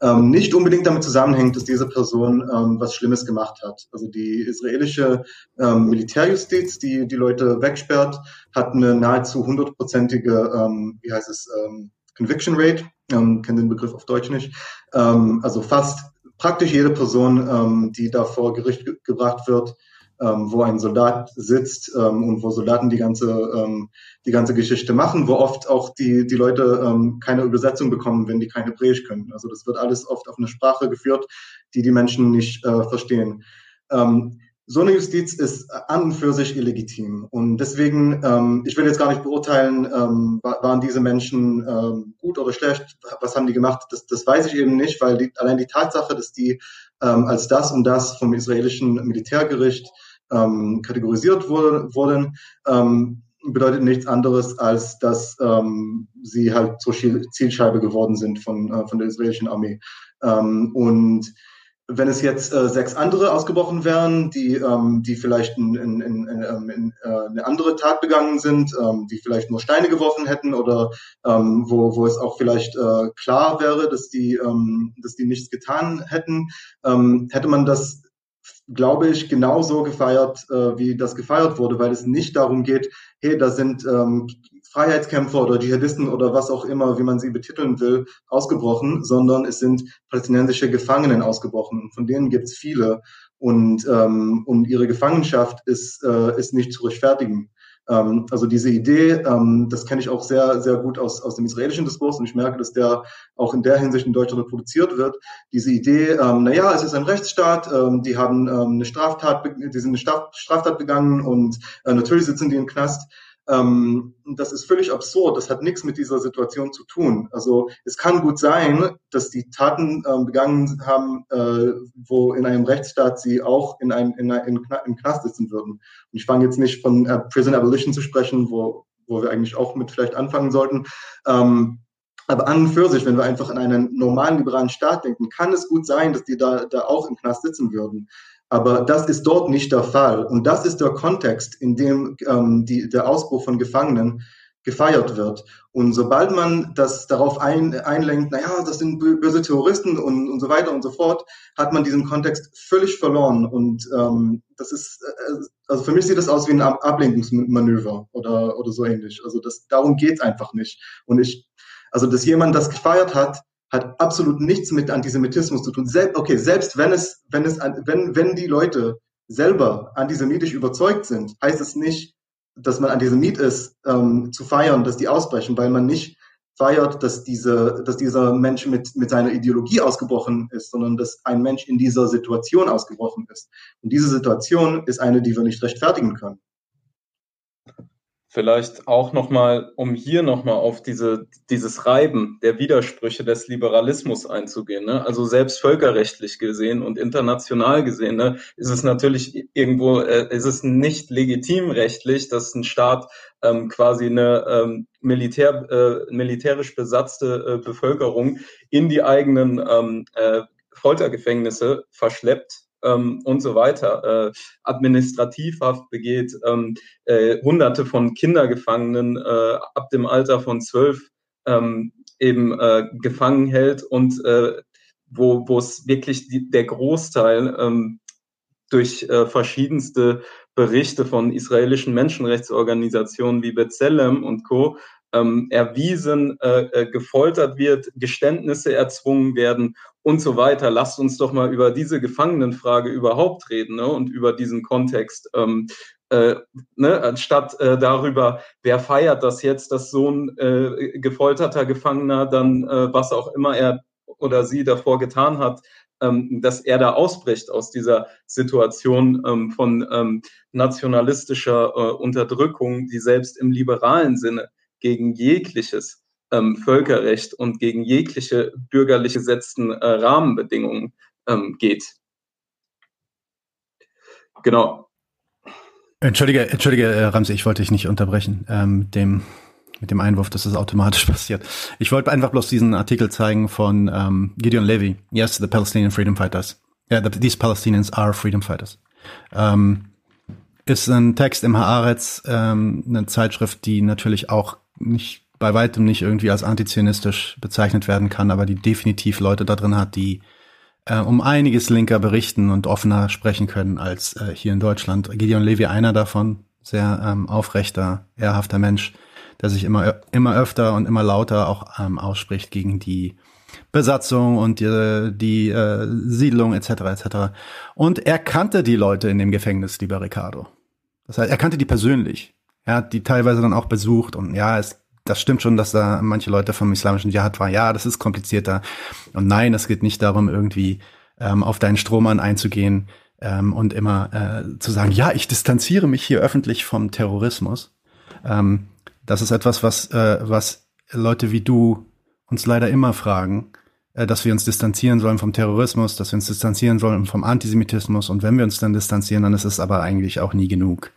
ähm, nicht unbedingt damit zusammenhängt, dass diese Person ähm, was Schlimmes gemacht hat. Also die israelische ähm, Militärjustiz, die die Leute wegsperrt, hat eine nahezu hundertprozentige, ähm, wie heißt es, ähm, Conviction Rate, ähm, kenne den Begriff auf Deutsch nicht. Ähm, also fast praktisch jede Person, ähm, die da vor Gericht ge gebracht wird, ähm, wo ein Soldat sitzt ähm, und wo Soldaten die ganze, ähm, die ganze Geschichte machen, wo oft auch die, die Leute ähm, keine Übersetzung bekommen, wenn die kein Hebräisch können. Also das wird alles oft auf eine Sprache geführt, die die Menschen nicht äh, verstehen. Ähm, so eine Justiz ist an und für sich illegitim. Und deswegen, ähm, ich will jetzt gar nicht beurteilen, ähm, waren diese Menschen ähm, gut oder schlecht, was haben die gemacht, das, das weiß ich eben nicht, weil die, allein die Tatsache, dass die ähm, als das und das vom israelischen Militärgericht ähm, kategorisiert wurde, wurden, ähm, bedeutet nichts anderes, als dass ähm, sie halt zur Zielscheibe geworden sind von, äh, von der israelischen Armee. Ähm, und wenn es jetzt äh, sechs andere ausgebrochen wären, die, ähm, die vielleicht in, in, in, ähm, in äh, eine andere Tat begangen sind, ähm, die vielleicht nur Steine geworfen hätten oder ähm, wo, wo es auch vielleicht äh, klar wäre, dass die, ähm, dass die nichts getan hätten, ähm, hätte man das glaube ich, genauso gefeiert, äh, wie das gefeiert wurde, weil es nicht darum geht, hey, da sind ähm, Freiheitskämpfer oder Dschihadisten oder was auch immer, wie man sie betiteln will, ausgebrochen, sondern es sind palästinensische Gefangenen ausgebrochen. Von denen gibt es viele. Und, ähm, und ihre Gefangenschaft ist, äh, ist nicht zu rechtfertigen. Ähm, also diese Idee, ähm, das kenne ich auch sehr, sehr gut aus, aus dem israelischen Diskurs und ich merke, dass der auch in der Hinsicht in Deutschland reproduziert wird. Diese Idee, ähm, na ja, es ist ein Rechtsstaat, ähm, die haben ähm, eine Straftat, die sind eine Straftat begangen und äh, natürlich sitzen die im Knast. Ähm, das ist völlig absurd. Das hat nichts mit dieser Situation zu tun. Also es kann gut sein, dass die Taten ähm, begangen haben, äh, wo in einem Rechtsstaat sie auch in einem in, in, im Knast sitzen würden. Und ich fange jetzt nicht von äh, Prison Abolition zu sprechen, wo, wo wir eigentlich auch mit vielleicht anfangen sollten. Ähm, aber an und für sich, wenn wir einfach an einen normalen liberalen Staat denken, kann es gut sein, dass die da, da auch im Knast sitzen würden. Aber das ist dort nicht der Fall. Und das ist der Kontext, in dem ähm, die, der Ausbruch von Gefangenen gefeiert wird. Und sobald man das darauf ein, einlenkt, naja, das sind böse Terroristen und, und so weiter und so fort, hat man diesen Kontext völlig verloren. Und ähm, das ist, äh, also für mich sieht das aus wie ein Ablenkungsmanöver oder, oder so ähnlich. Also das, darum geht's einfach nicht. Und ich, also dass jemand das gefeiert hat, hat absolut nichts mit Antisemitismus zu tun. Sel okay, selbst wenn es, wenn es, wenn, wenn die Leute selber antisemitisch überzeugt sind, heißt es nicht, dass man Antisemit ist, ähm, zu feiern, dass die ausbrechen, weil man nicht feiert, dass diese, dass dieser Mensch mit, mit seiner Ideologie ausgebrochen ist, sondern dass ein Mensch in dieser Situation ausgebrochen ist. Und diese Situation ist eine, die wir nicht rechtfertigen können. Vielleicht auch nochmal, um hier nochmal auf diese, dieses Reiben der Widersprüche des Liberalismus einzugehen. Ne? Also selbst völkerrechtlich gesehen und international gesehen ne, ist es natürlich irgendwo, äh, ist es nicht legitim rechtlich, dass ein Staat ähm, quasi eine ähm, Militär, äh, militärisch besatzte äh, Bevölkerung in die eigenen ähm, äh, Foltergefängnisse verschleppt ähm, und so weiter, äh, Administrativhaft begeht, ähm, äh, hunderte von Kindergefangenen äh, ab dem Alter von zwölf ähm, eben äh, gefangen hält und äh, wo es wirklich die, der Großteil ähm, durch äh, verschiedenste Berichte von israelischen Menschenrechtsorganisationen wie B'Tselem und Co. Ähm, erwiesen, äh, äh, gefoltert wird, Geständnisse erzwungen werden und so weiter. Lasst uns doch mal über diese Gefangenenfrage überhaupt reden ne? und über diesen Kontext. Ähm, äh, ne, anstatt äh, darüber, wer feiert das jetzt, dass so ein äh, gefolterter Gefangener dann, äh, was auch immer er oder sie davor getan hat, ähm, dass er da ausbricht aus dieser Situation ähm, von ähm, nationalistischer äh, Unterdrückung, die selbst im liberalen Sinne gegen jegliches ähm, Völkerrecht und gegen jegliche bürgerlich gesetzten äh, Rahmenbedingungen ähm, geht. Genau. Entschuldige, entschuldige, äh, Ramsey, ich wollte dich nicht unterbrechen. Ähm, dem mit dem Einwurf, dass das automatisch passiert. Ich wollte einfach bloß diesen Artikel zeigen von ähm, Gideon Levy. Yes, the Palestinian Freedom Fighters. Yeah, the, these Palestinians are freedom fighters. Ähm, ist ein Text im Haaretz, ähm, eine Zeitschrift, die natürlich auch nicht bei weitem nicht irgendwie als antizionistisch bezeichnet werden kann, aber die definitiv Leute da drin hat, die äh, um einiges linker berichten und offener sprechen können als äh, hier in Deutschland. Gideon Levy einer davon, sehr ähm, aufrechter, ehrhafter Mensch, der sich immer, immer öfter und immer lauter auch ähm, ausspricht gegen die Besatzung und die, die äh, Siedlung etc. etc. Und er kannte die Leute in dem Gefängnis, lieber Ricardo. Das heißt, er kannte die persönlich. Er hat die teilweise dann auch besucht und ja, es, das stimmt schon, dass da manche Leute vom islamischen Dschihad waren. Ja, das ist komplizierter. Und nein, es geht nicht darum, irgendwie ähm, auf deinen Strohmann einzugehen ähm, und immer äh, zu sagen, ja, ich distanziere mich hier öffentlich vom Terrorismus. Ähm, das ist etwas, was, äh, was Leute wie du uns leider immer fragen, äh, dass wir uns distanzieren sollen vom Terrorismus, dass wir uns distanzieren sollen vom Antisemitismus. Und wenn wir uns dann distanzieren, dann ist es aber eigentlich auch nie genug.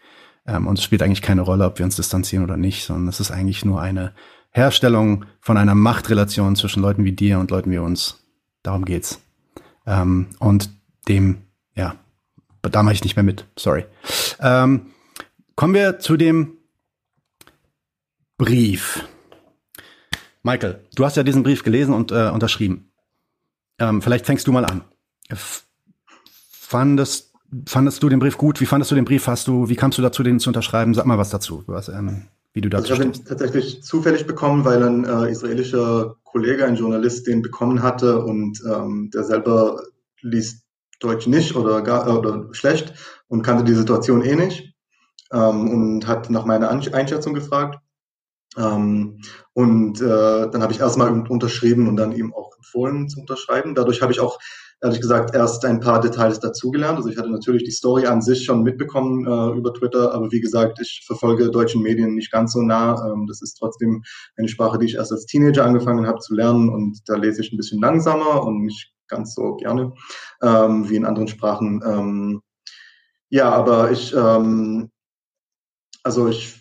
Ähm, und es spielt eigentlich keine Rolle, ob wir uns distanzieren oder nicht, sondern es ist eigentlich nur eine Herstellung von einer Machtrelation zwischen Leuten wie dir und Leuten wie uns. Darum geht's. Ähm, und dem, ja, da mache ich nicht mehr mit. Sorry. Ähm, kommen wir zu dem Brief. Michael, du hast ja diesen Brief gelesen und äh, unterschrieben. Ähm, vielleicht fängst du mal an. Fandest, fandest du den Brief gut? Wie fandest du den Brief? Hast du, wie kamst du dazu, den zu unterschreiben? Sag mal was dazu, was, ähm, wie du dazu also Ich habe ihn tatsächlich zufällig bekommen, weil ein äh, israelischer Kollege, ein Journalist, den bekommen hatte und ähm, der selber liest Deutsch nicht oder gar äh, oder schlecht und kannte die Situation eh nicht ähm, und hat nach meiner Einschätzung gefragt. Ähm, und äh, dann habe ich erstmal unterschrieben und dann ihm auch empfohlen zu unterschreiben. Dadurch habe ich auch, ehrlich gesagt, erst ein paar Details dazugelernt. Also ich hatte natürlich die Story an sich schon mitbekommen äh, über Twitter, aber wie gesagt, ich verfolge deutschen Medien nicht ganz so nah. Ähm, das ist trotzdem eine Sprache, die ich erst als Teenager angefangen habe zu lernen und da lese ich ein bisschen langsamer und nicht ganz so gerne ähm, wie in anderen Sprachen. Ähm, ja, aber ich, ähm, also ich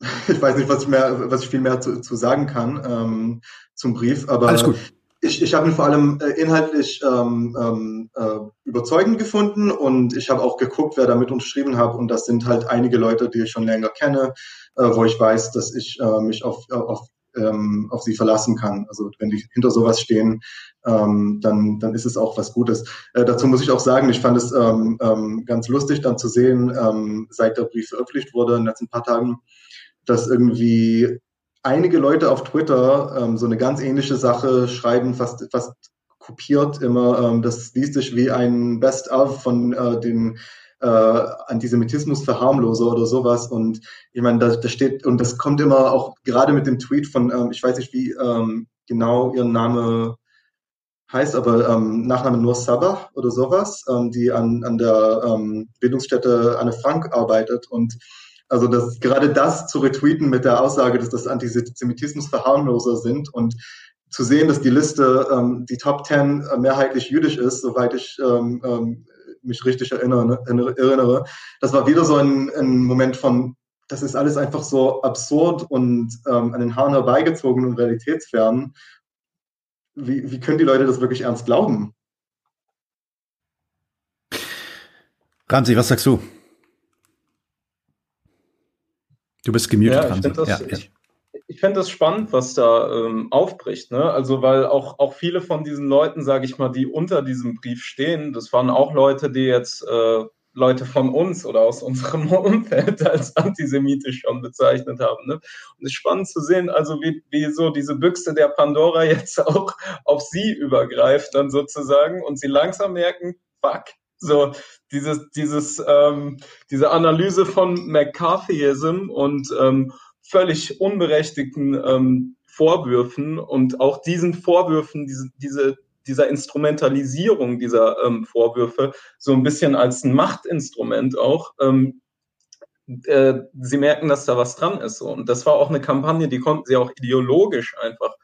ich weiß nicht, was ich mehr, was ich viel mehr zu, zu sagen kann ähm, zum Brief, aber Alles gut. Ich, ich habe ihn vor allem äh, inhaltlich ähm, ähm, äh, überzeugend gefunden und ich habe auch geguckt, wer damit unterschrieben hat und das sind halt einige Leute, die ich schon länger kenne, äh, wo ich weiß, dass ich äh, mich auf, auf ähm, auf sie verlassen kann. Also wenn die hinter sowas stehen, ähm, dann, dann ist es auch was Gutes. Äh, dazu muss ich auch sagen, ich fand es ähm, ähm, ganz lustig dann zu sehen, ähm, seit der Brief veröffentlicht wurde in den letzten paar Tagen, dass irgendwie einige Leute auf Twitter ähm, so eine ganz ähnliche Sache schreiben, fast, fast kopiert immer. Ähm, das liest sich wie ein Best-of von äh, den äh, Antisemitismus-Verharmloser oder sowas. Und ich meine, da, da steht, und das kommt immer auch gerade mit dem Tweet von, ähm, ich weiß nicht, wie ähm, genau ihr Name heißt, aber ähm, Nachname nur Sabah oder sowas, ähm, die an, an der ähm, Bildungsstätte Anne Frank arbeitet und also das, gerade das zu retweeten mit der Aussage, dass das Antisemitismus verharmloser sind und zu sehen, dass die Liste, ähm, die Top Ten äh, mehrheitlich jüdisch ist, soweit ich ähm, ähm, mich richtig erinnere, erinnere, das war wieder so ein, ein Moment von, das ist alles einfach so absurd und ähm, an den Haaren herbeigezogen und realitätsfern. Wie, wie können die Leute das wirklich ernst glauben? Ramsi, was sagst du? Du bist gemutet, ja, ich finde das, ja, ich, ich find das spannend, was da ähm, aufbricht. Ne? Also, weil auch, auch viele von diesen Leuten, sage ich mal, die unter diesem Brief stehen, das waren auch Leute, die jetzt äh, Leute von uns oder aus unserem Umfeld als antisemitisch schon bezeichnet haben. Ne? Und es ist spannend zu sehen, also wie, wie so diese Büchse der Pandora jetzt auch auf sie übergreift dann sozusagen und sie langsam merken, fuck, So, dieses, dieses, ähm, diese Analyse von McCarthyism und ähm, völlig unberechtigten ähm, Vorwürfen und auch diesen Vorwürfen, diese, diese, dieser Instrumentalisierung dieser ähm, Vorwürfe so ein bisschen als ein Machtinstrument auch. Ähm, äh, sie merken, dass da was dran ist. So. Und das war auch eine Kampagne, die konnten sie auch ideologisch einfach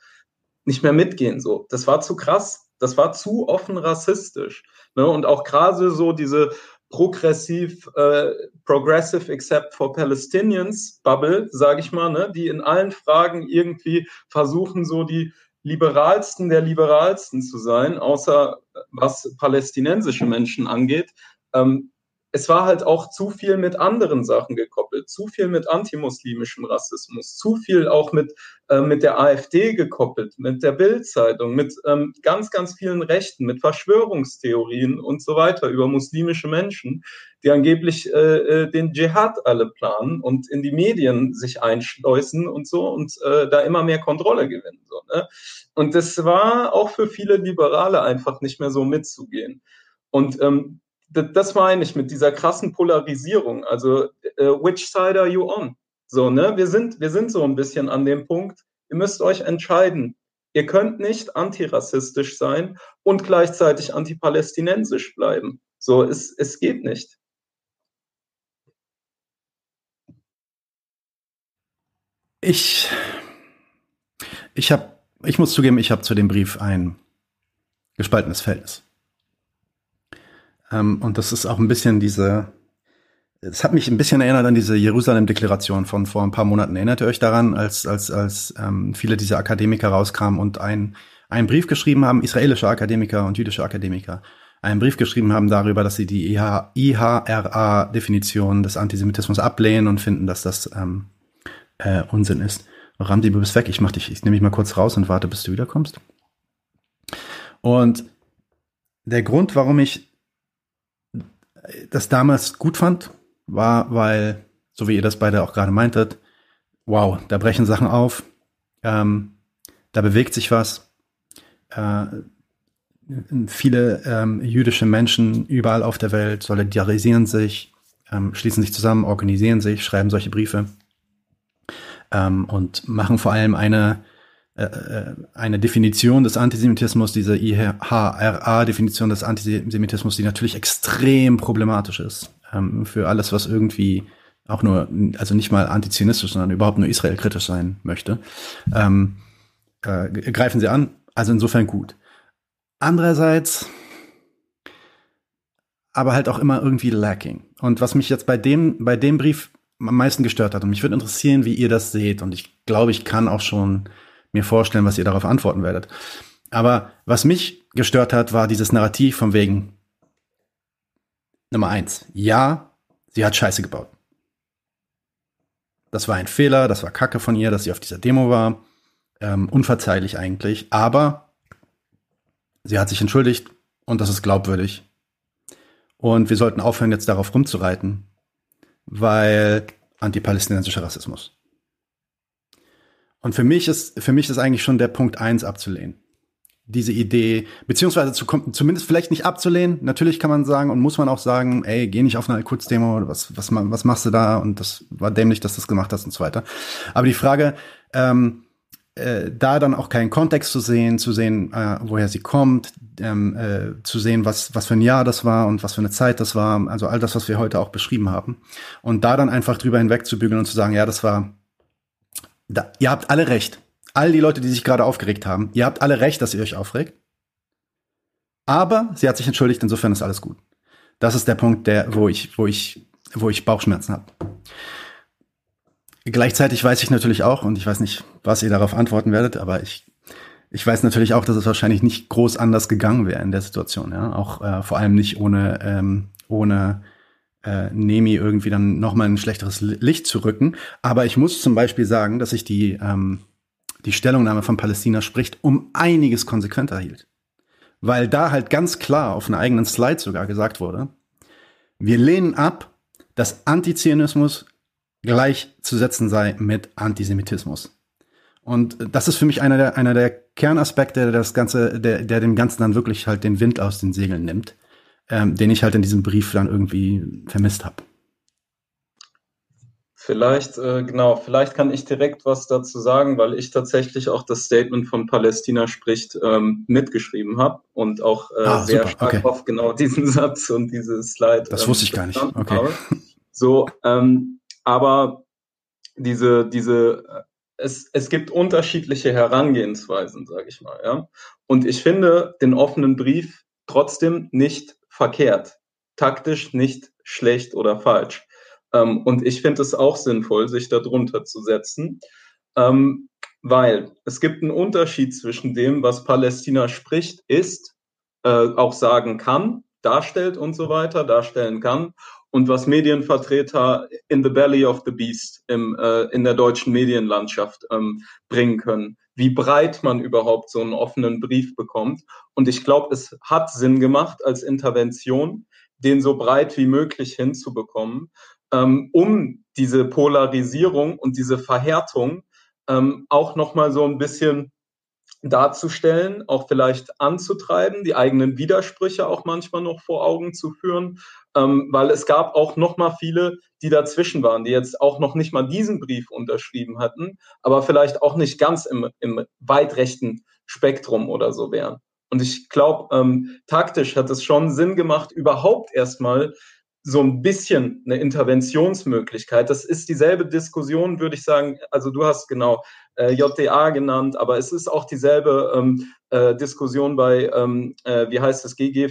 nicht mehr mitgehen. So. Das war zu krass. Das war zu offen rassistisch. Ne? Und auch gerade so diese progressiv, äh, progressive except for Palestinians Bubble, sage ich mal, ne? die in allen Fragen irgendwie versuchen, so die liberalsten der liberalsten zu sein, außer was palästinensische Menschen angeht. Ähm, es war halt auch zu viel mit anderen Sachen gekoppelt, zu viel mit antimuslimischem Rassismus, zu viel auch mit, äh, mit der AfD gekoppelt, mit der Bildzeitung, mit ähm, ganz, ganz vielen Rechten, mit Verschwörungstheorien und so weiter über muslimische Menschen, die angeblich äh, äh, den Dschihad alle planen und in die Medien sich einschleusen und so und äh, da immer mehr Kontrolle gewinnen. So, ne? Und das war auch für viele Liberale einfach nicht mehr so mitzugehen. Und ähm, das meine ich mit dieser krassen Polarisierung. Also, uh, which side are you on? So, ne? Wir sind, wir sind so ein bisschen an dem Punkt. Ihr müsst euch entscheiden. Ihr könnt nicht antirassistisch sein und gleichzeitig antipalästinensisch bleiben. So, es, es geht nicht. Ich, ich habe, ich muss zugeben, ich habe zu dem Brief ein gespaltenes Verhältnis. Ähm, und das ist auch ein bisschen diese, es hat mich ein bisschen erinnert an diese Jerusalem-Deklaration von vor ein paar Monaten. Erinnert ihr euch daran, als, als, als ähm, viele dieser Akademiker rauskamen und ein, einen Brief geschrieben haben, israelische Akademiker und jüdische Akademiker, einen Brief geschrieben haben darüber, dass sie die IHRA-Definition des Antisemitismus ablehnen und finden, dass das ähm, äh, Unsinn ist. Ramdi, du bist weg. Ich mach dich, ich nehme mich mal kurz raus und warte, bis du wiederkommst. Und der Grund, warum ich das damals gut fand, war, weil, so wie ihr das beide auch gerade meintet, wow, da brechen Sachen auf, ähm, da bewegt sich was. Äh, viele ähm, jüdische Menschen überall auf der Welt solidarisieren sich, ähm, schließen sich zusammen, organisieren sich, schreiben solche Briefe ähm, und machen vor allem eine eine Definition des Antisemitismus, diese IHRA-Definition des Antisemitismus, die natürlich extrem problematisch ist ähm, für alles, was irgendwie auch nur, also nicht mal antizionistisch, sondern überhaupt nur israelkritisch sein möchte, ähm, äh, greifen sie an. Also insofern gut. Andererseits aber halt auch immer irgendwie lacking. Und was mich jetzt bei dem, bei dem Brief am meisten gestört hat, und mich würde interessieren, wie ihr das seht, und ich glaube, ich kann auch schon mir vorstellen, was ihr darauf antworten werdet. Aber was mich gestört hat, war dieses Narrativ von wegen Nummer eins. Ja, sie hat Scheiße gebaut. Das war ein Fehler, das war Kacke von ihr, dass sie auf dieser Demo war. Ähm, unverzeihlich eigentlich. Aber sie hat sich entschuldigt und das ist glaubwürdig. Und wir sollten aufhören, jetzt darauf rumzureiten, weil antipalästinensischer Rassismus. Und für mich ist, für mich ist eigentlich schon der Punkt eins abzulehnen. Diese Idee, beziehungsweise zu, zumindest vielleicht nicht abzulehnen. Natürlich kann man sagen und muss man auch sagen, ey, geh nicht auf eine Al-Quds-Demo, was, was, was machst du da? Und das war dämlich, dass du das gemacht hast und so weiter. Aber die Frage, ähm, äh, da dann auch keinen Kontext zu sehen, zu sehen, äh, woher sie kommt, ähm, äh, zu sehen, was, was für ein Jahr das war und was für eine Zeit das war, also all das, was wir heute auch beschrieben haben. Und da dann einfach drüber hinweg zu bügeln und zu sagen, ja, das war da, ihr habt alle recht. All die Leute, die sich gerade aufgeregt haben, ihr habt alle recht, dass ihr euch aufregt. Aber sie hat sich entschuldigt, insofern ist alles gut. Das ist der Punkt, der, wo ich, wo ich, wo ich Bauchschmerzen habe. Gleichzeitig weiß ich natürlich auch, und ich weiß nicht, was ihr darauf antworten werdet, aber ich, ich weiß natürlich auch, dass es wahrscheinlich nicht groß anders gegangen wäre in der Situation, ja. Auch äh, vor allem nicht ohne, ähm, ohne äh, Nemi irgendwie dann nochmal ein schlechteres Licht zu rücken. Aber ich muss zum Beispiel sagen, dass ich die, ähm, die Stellungnahme von Palästina spricht, um einiges konsequenter hielt. Weil da halt ganz klar auf einer eigenen Slide sogar gesagt wurde, wir lehnen ab, dass Antizionismus gleichzusetzen sei mit Antisemitismus. Und das ist für mich einer der, einer der Kernaspekte, der das Ganze, der, der dem Ganzen dann wirklich halt den Wind aus den Segeln nimmt ähm, den ich halt in diesem Brief dann irgendwie vermisst habe. Vielleicht, äh, genau, vielleicht kann ich direkt was dazu sagen, weil ich tatsächlich auch das Statement von Palästina spricht ähm, mitgeschrieben habe und auch äh, ah, sehr stark okay. auf genau diesen Satz und diese Slide. Das ähm, wusste ich gar nicht. Okay. Habe. So, ähm, aber diese, diese, äh, es, es gibt unterschiedliche Herangehensweisen, sage ich mal, ja. Und ich finde den offenen Brief trotzdem nicht verkehrt, taktisch nicht schlecht oder falsch. Ähm, und ich finde es auch sinnvoll, sich darunter zu setzen, ähm, weil es gibt einen Unterschied zwischen dem, was Palästina spricht, ist, äh, auch sagen kann, darstellt und so weiter, darstellen kann, und was Medienvertreter in the belly of the beast im, äh, in der deutschen Medienlandschaft ähm, bringen können. Wie breit man überhaupt so einen offenen Brief bekommt. Und ich glaube, es hat Sinn gemacht als Intervention, den so breit wie möglich hinzubekommen, ähm, um diese Polarisierung und diese Verhärtung ähm, auch nochmal so ein bisschen darzustellen, auch vielleicht anzutreiben, die eigenen Widersprüche auch manchmal noch vor Augen zu führen, ähm, weil es gab auch noch mal viele, die dazwischen waren, die jetzt auch noch nicht mal diesen Brief unterschrieben hatten, aber vielleicht auch nicht ganz im, im weit rechten Spektrum oder so wären. Und ich glaube, ähm, taktisch hat es schon Sinn gemacht, überhaupt erstmal so ein bisschen eine Interventionsmöglichkeit. Das ist dieselbe Diskussion, würde ich sagen. Also du hast genau äh, JTA genannt, aber es ist auch dieselbe ähm, äh, Diskussion bei, ähm, äh, wie heißt das, GG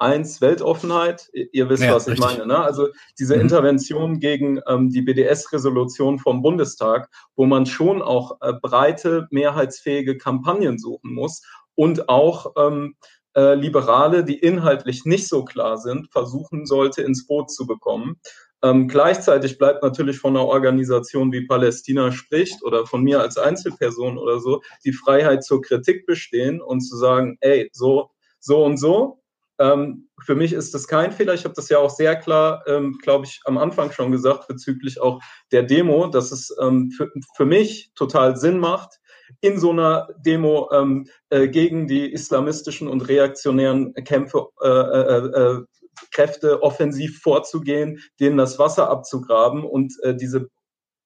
5.1 Weltoffenheit. Ihr wisst, ja, was ich richtig. meine. Ne? Also diese mhm. Intervention gegen ähm, die BDS-Resolution vom Bundestag, wo man schon auch äh, breite, mehrheitsfähige Kampagnen suchen muss und auch ähm, äh, Liberale, die inhaltlich nicht so klar sind, versuchen sollte, ins Boot zu bekommen. Ähm, gleichzeitig bleibt natürlich von einer Organisation wie Palästina spricht oder von mir als Einzelperson oder so die Freiheit zur Kritik bestehen und zu sagen, ey, so, so und so. Ähm, für mich ist das kein Fehler. Ich habe das ja auch sehr klar, ähm, glaube ich, am Anfang schon gesagt bezüglich auch der Demo, dass es ähm, für, für mich total Sinn macht, in so einer Demo ähm, äh, gegen die islamistischen und reaktionären Kämpfe, äh, äh, äh, Kräfte offensiv vorzugehen, denen das Wasser abzugraben und äh, diese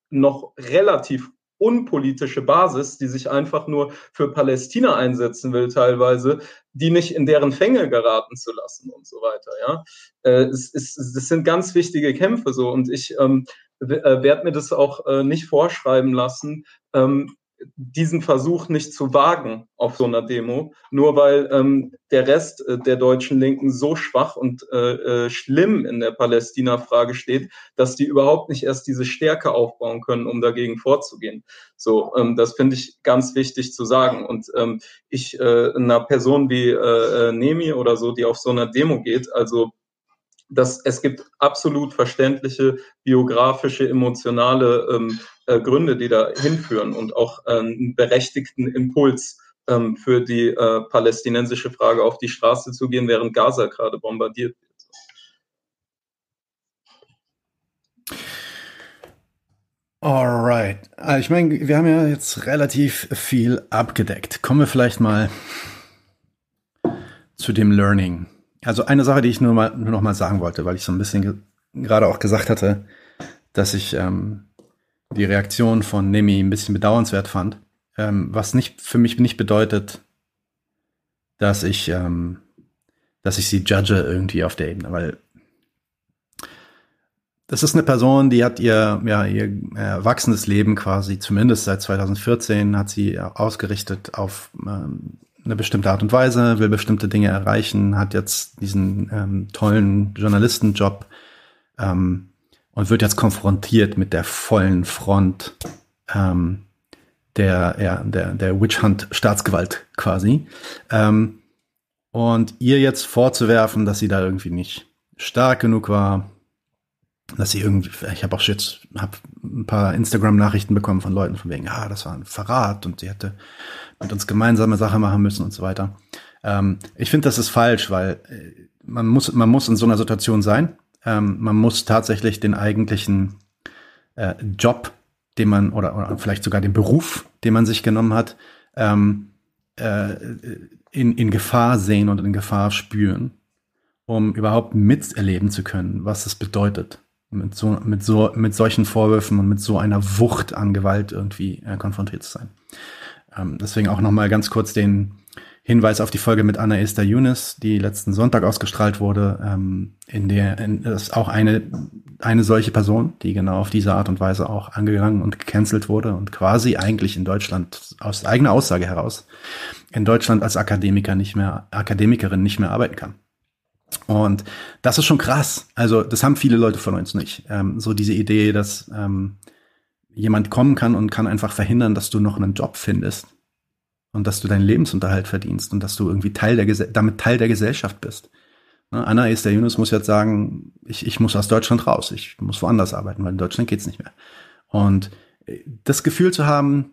noch relativ unpolitische Basis, die sich einfach nur für Palästina einsetzen will, teilweise, die nicht in deren Fänge geraten zu lassen und so weiter. Ja, äh, es, es, es sind ganz wichtige Kämpfe so und ich ähm, äh, werde mir das auch äh, nicht vorschreiben lassen, ähm, diesen Versuch nicht zu wagen auf so einer Demo, nur weil ähm, der Rest äh, der deutschen Linken so schwach und äh, äh, schlimm in der Palästina-Frage steht, dass die überhaupt nicht erst diese Stärke aufbauen können, um dagegen vorzugehen. So, ähm, das finde ich ganz wichtig zu sagen. Und ähm, ich äh, einer Person wie äh, äh Nemi oder so, die auf so einer Demo geht, also dass es gibt absolut verständliche biografische, emotionale ähm, äh, Gründe, die da hinführen und auch äh, einen berechtigten Impuls ähm, für die äh, palästinensische Frage auf die Straße zu gehen, während Gaza gerade bombardiert wird. Alright. Also ich meine, wir haben ja jetzt relativ viel abgedeckt. Kommen wir vielleicht mal zu dem Learning. Also eine Sache, die ich nur, mal, nur noch mal sagen wollte, weil ich so ein bisschen gerade auch gesagt hatte, dass ich ähm, die Reaktion von Nemi ein bisschen bedauernswert fand, ähm, was nicht für mich nicht bedeutet, dass ich, ähm, dass ich sie judge irgendwie auf der Ebene, weil das ist eine Person, die hat ihr, ja, ihr erwachsenes Leben quasi, zumindest seit 2014, hat sie ausgerichtet auf ähm, eine bestimmte Art und Weise, will bestimmte Dinge erreichen, hat jetzt diesen ähm, tollen Journalistenjob ähm, und wird jetzt konfrontiert mit der vollen Front ähm, der, ja, der, der Witch Hunt Staatsgewalt quasi. Ähm, und ihr jetzt vorzuwerfen, dass sie da irgendwie nicht stark genug war, dass sie irgendwie, ich habe auch jetzt hab ein paar Instagram-Nachrichten bekommen von Leuten von wegen, ah, das war ein Verrat und sie hätte mit uns gemeinsame Sache machen müssen und so weiter. Ähm, ich finde, das ist falsch, weil äh, man muss, man muss in so einer Situation sein. Ähm, man muss tatsächlich den eigentlichen äh, Job, den man oder, oder vielleicht sogar den Beruf, den man sich genommen hat, ähm, äh, in, in Gefahr sehen und in Gefahr spüren, um überhaupt miterleben zu können, was es bedeutet, mit so, mit so, mit solchen Vorwürfen und mit so einer Wucht an Gewalt irgendwie äh, konfrontiert zu sein. Ähm, deswegen auch nochmal ganz kurz den Hinweis auf die Folge mit Anna Esther Yunus, die letzten Sonntag ausgestrahlt wurde, ähm, in der in, das ist auch eine, eine solche Person, die genau auf diese Art und Weise auch angegangen und gecancelt wurde und quasi eigentlich in Deutschland aus eigener Aussage heraus in Deutschland als Akademiker nicht mehr, Akademikerin nicht mehr arbeiten kann. Und das ist schon krass. Also das haben viele Leute von uns nicht. Ähm, so diese Idee, dass ähm, jemand kommen kann und kann einfach verhindern, dass du noch einen Job findest und dass du deinen Lebensunterhalt verdienst und dass du irgendwie Teil der damit Teil der Gesellschaft bist. Ne? Anna Esther Yunus muss jetzt sagen, ich, ich muss aus Deutschland raus, ich muss woanders arbeiten, weil in Deutschland geht's nicht mehr. Und äh, das Gefühl zu haben,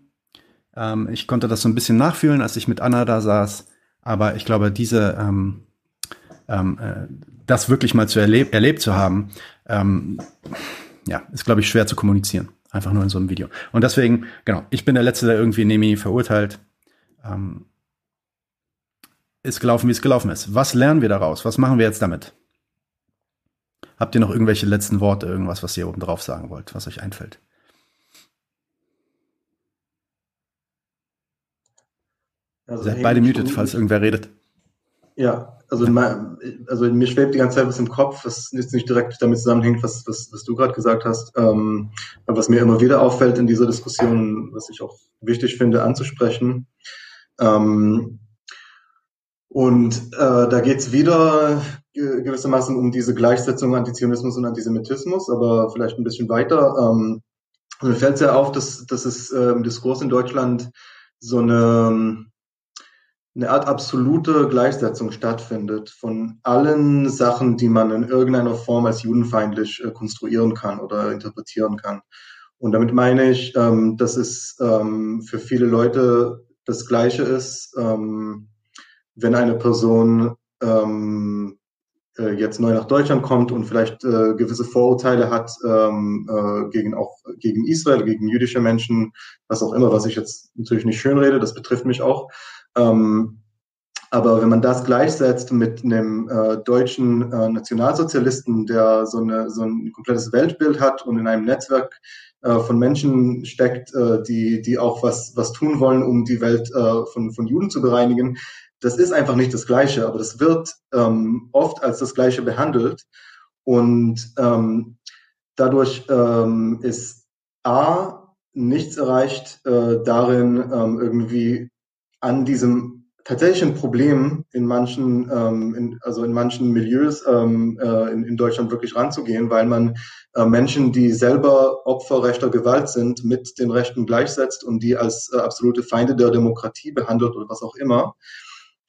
ähm, ich konnte das so ein bisschen nachfühlen, als ich mit Anna da saß, aber ich glaube, diese ähm, ähm, äh, das wirklich mal zu erleb erlebt zu haben, ähm, ja, ist, glaube ich, schwer zu kommunizieren. Einfach nur in so einem Video. Und deswegen, genau, ich bin der Letzte, der irgendwie Nemi verurteilt. Ähm, ist gelaufen, wie es gelaufen ist. Was lernen wir daraus? Was machen wir jetzt damit? Habt ihr noch irgendwelche letzten Worte, irgendwas, was ihr oben drauf sagen wollt, was euch einfällt? Also, Seid beide muted, falls irgendwer redet. Ja, also, also mir schwebt die ganze Zeit was im Kopf, was jetzt nicht direkt damit zusammenhängt, was, was, was du gerade gesagt hast, ähm, was mir immer wieder auffällt in dieser Diskussion, was ich auch wichtig finde anzusprechen. Ähm, und äh, da geht es wieder gewissermaßen um diese Gleichsetzung Antizionismus und Antisemitismus, aber vielleicht ein bisschen weiter. Ähm, mir fällt sehr auf, dass, dass es äh, im Diskurs in Deutschland so eine eine Art absolute Gleichsetzung stattfindet von allen Sachen, die man in irgendeiner Form als judenfeindlich äh, konstruieren kann oder interpretieren kann. Und damit meine ich, ähm, dass es ähm, für viele Leute das Gleiche ist, ähm, wenn eine Person äh, jetzt neu nach Deutschland kommt und vielleicht äh, gewisse Vorurteile hat gegen auch gegen Israel, gegen jüdische Menschen, was auch immer, was ich jetzt natürlich nicht schön rede, das betrifft mich auch. Ähm, aber wenn man das gleichsetzt mit einem äh, deutschen äh, Nationalsozialisten, der so, eine, so ein komplettes Weltbild hat und in einem Netzwerk äh, von Menschen steckt, äh, die, die auch was, was tun wollen, um die Welt äh, von, von Juden zu bereinigen, das ist einfach nicht das Gleiche, aber das wird ähm, oft als das Gleiche behandelt. Und ähm, dadurch ähm, ist A, nichts erreicht äh, darin, ähm, irgendwie an diesem tatsächlichen Problem in manchen, ähm, in, also in manchen Milieus ähm, äh, in, in Deutschland wirklich ranzugehen, weil man äh, Menschen, die selber Opfer rechter Gewalt sind, mit den Rechten gleichsetzt und die als äh, absolute Feinde der Demokratie behandelt oder was auch immer.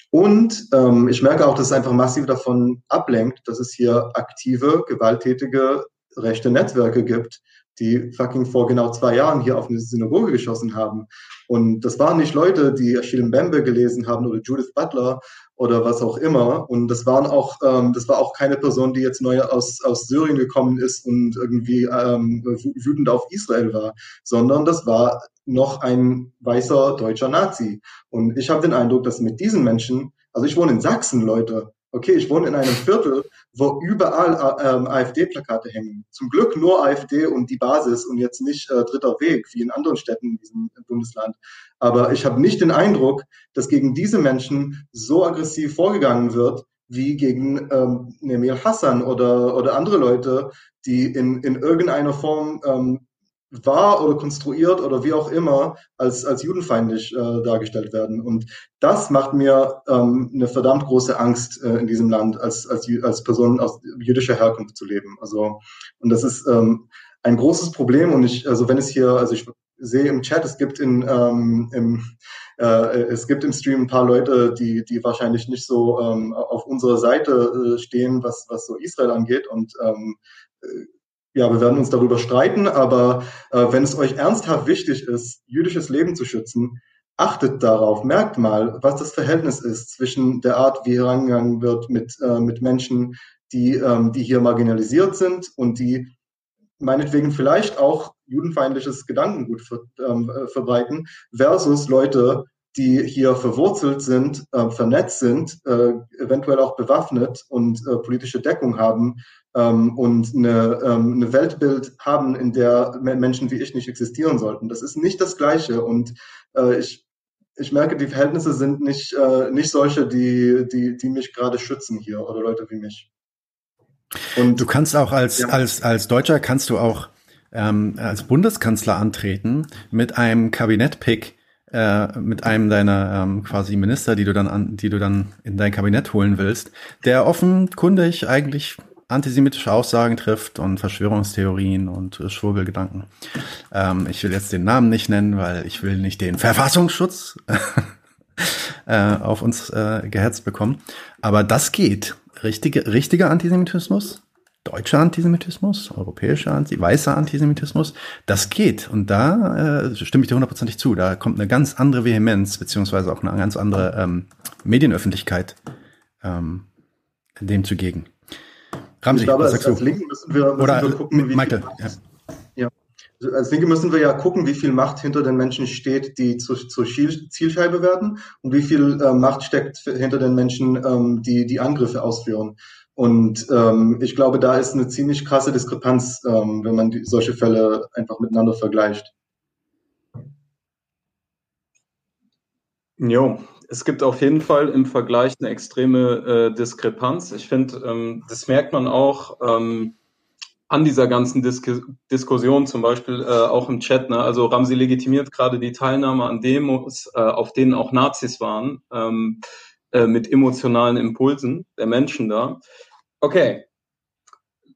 Und ähm, ich merke auch, dass es einfach massiv davon ablenkt, dass es hier aktive, gewalttätige rechte Netzwerke gibt, die fucking vor genau zwei Jahren hier auf eine Synagoge geschossen haben. Und das waren nicht Leute, die Achille Mbembe gelesen haben oder Judith Butler oder was auch immer. Und das waren auch, ähm, das war auch keine Person, die jetzt neu aus, aus Syrien gekommen ist und irgendwie ähm, wütend auf Israel war, sondern das war noch ein weißer deutscher Nazi. Und ich habe den Eindruck, dass mit diesen Menschen, also ich wohne in Sachsen, Leute, okay, ich wohne in einem Viertel, wo überall äh, ähm, AfD-Plakate hängen. Zum Glück nur AfD und die Basis und jetzt nicht äh, dritter Weg, wie in anderen Städten in diesem Bundesland. Aber ich habe nicht den Eindruck, dass gegen diese Menschen so aggressiv vorgegangen wird, wie gegen ähm, Nemir Hassan oder, oder andere Leute, die in, in irgendeiner Form ähm, war oder konstruiert oder wie auch immer als, als judenfeindlich äh, dargestellt werden. Und das macht mir ähm, eine verdammt große Angst äh, in diesem Land, als, als, als Person aus jüdischer Herkunft zu leben. Also, und das ist ähm, ein großes Problem. Und ich, also wenn es hier, also ich sehe im Chat, es gibt in, ähm, im, äh, es gibt im Stream ein paar Leute, die, die wahrscheinlich nicht so ähm, auf unserer Seite äh, stehen, was, was so Israel angeht. Und ähm, ja, wir werden uns darüber streiten, aber äh, wenn es euch ernsthaft wichtig ist, jüdisches Leben zu schützen, achtet darauf, merkt mal, was das Verhältnis ist zwischen der Art, wie herangegangen wird mit, äh, mit Menschen, die, ähm, die hier marginalisiert sind und die meinetwegen vielleicht auch judenfeindliches Gedankengut ver, ähm, äh, verbreiten, versus Leute, die hier verwurzelt sind, äh, vernetzt sind, äh, eventuell auch bewaffnet und äh, politische Deckung haben ähm, und eine, ähm, eine Weltbild haben, in der Menschen wie ich nicht existieren sollten. Das ist nicht das Gleiche und äh, ich ich merke, die Verhältnisse sind nicht, äh, nicht solche, die, die, die mich gerade schützen hier oder Leute wie mich. Und du kannst auch als, ja. als, als Deutscher kannst du auch ähm, als Bundeskanzler antreten mit einem Kabinettpick, äh, mit einem deiner ähm, quasi Minister, die du dann an, die du dann in dein Kabinett holen willst, der offenkundig eigentlich antisemitische Aussagen trifft und Verschwörungstheorien und äh, Schwurbelgedanken. Ähm, ich will jetzt den Namen nicht nennen, weil ich will nicht den Verfassungsschutz äh, auf uns äh, gehetzt bekommen. Aber das geht. Richtige, richtiger Antisemitismus deutscher Antisemitismus, europäischer, Anti weißer Antisemitismus, das geht. Und da äh, stimme ich dir hundertprozentig zu. Da kommt eine ganz andere Vehemenz, beziehungsweise auch eine ganz andere ähm, Medienöffentlichkeit ähm, dem zugegen. Ramsey, ich glaube, als, als Linken müssen wir, müssen Oder wir gucken, wie Michael, ja. ja. Also als Linke müssen wir ja gucken, wie viel Macht hinter den Menschen steht, die zur, zur Zielscheibe werden und wie viel äh, Macht steckt hinter den Menschen, ähm, die die Angriffe ausführen. Und ähm, ich glaube, da ist eine ziemlich krasse Diskrepanz, ähm, wenn man die, solche Fälle einfach miteinander vergleicht. Jo, es gibt auf jeden Fall im Vergleich eine extreme äh, Diskrepanz. Ich finde, ähm, das merkt man auch ähm, an dieser ganzen Dis Diskussion, zum Beispiel äh, auch im Chat. Ne? Also Ramsi legitimiert gerade die Teilnahme an Demos, äh, auf denen auch Nazis waren. Ähm, äh, mit emotionalen Impulsen der Menschen da. Okay,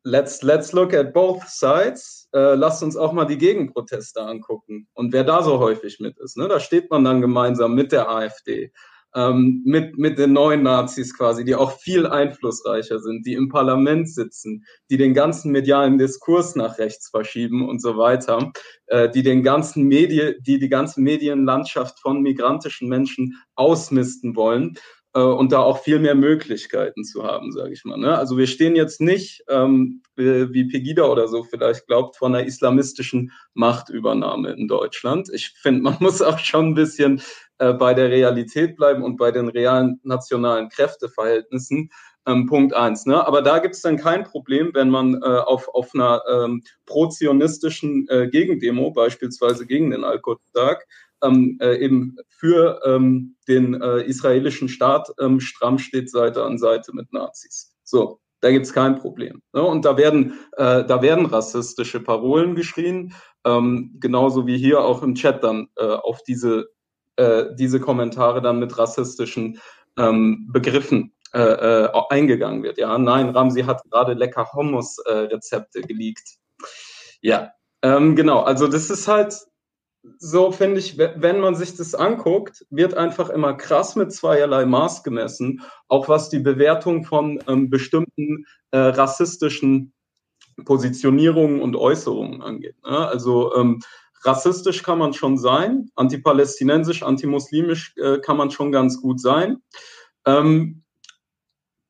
let's, let's look at both sides. Äh, lasst uns auch mal die Gegenproteste angucken und wer da so häufig mit ist. Ne? Da steht man dann gemeinsam mit der AfD, ähm, mit, mit den neuen Nazis quasi, die auch viel einflussreicher sind, die im Parlament sitzen, die den ganzen medialen Diskurs nach rechts verschieben und so weiter, äh, die den ganzen Medien, die die ganze Medienlandschaft von migrantischen Menschen ausmisten wollen und da auch viel mehr Möglichkeiten zu haben, sage ich mal. Ne? Also wir stehen jetzt nicht, ähm, wie Pegida oder so vielleicht glaubt, vor einer islamistischen Machtübernahme in Deutschland. Ich finde, man muss auch schon ein bisschen äh, bei der Realität bleiben und bei den realen nationalen Kräfteverhältnissen. Ähm, Punkt eins. Ne? Aber da gibt es dann kein Problem, wenn man äh, auf, auf einer ähm, pro-zionistischen äh, Gegendemo, beispielsweise gegen den Al-Quds-Tag, ähm, äh, eben für ähm, den äh, israelischen Staat ähm, stramm steht Seite an Seite mit Nazis. So, da gibt's kein Problem. Ne? Und da werden, äh, da werden rassistische Parolen geschrien, ähm, genauso wie hier auch im Chat dann äh, auf diese, äh, diese Kommentare dann mit rassistischen ähm, Begriffen äh, äh, eingegangen wird. Ja, nein, Ramsi hat gerade lecker Hummus-Rezepte äh, geleakt. Ja, ähm, genau. Also das ist halt so finde ich, wenn man sich das anguckt, wird einfach immer krass mit zweierlei Maß gemessen, auch was die Bewertung von ähm, bestimmten äh, rassistischen Positionierungen und Äußerungen angeht. Ne? Also ähm, rassistisch kann man schon sein, antipalästinensisch, antimuslimisch äh, kann man schon ganz gut sein. Ähm,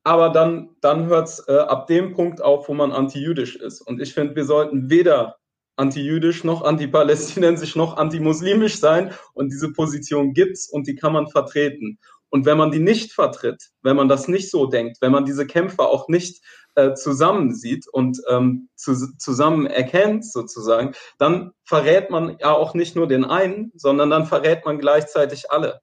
aber dann, dann hört es äh, ab dem Punkt auf, wo man antijüdisch ist. Und ich finde, wir sollten weder antijüdisch noch antipalästinensisch noch antimuslimisch sein. Und diese Position gibt's und die kann man vertreten. Und wenn man die nicht vertritt, wenn man das nicht so denkt, wenn man diese Kämpfer auch nicht äh, zusammen sieht und ähm, zu, zusammen erkennt sozusagen, dann verrät man ja auch nicht nur den einen, sondern dann verrät man gleichzeitig alle.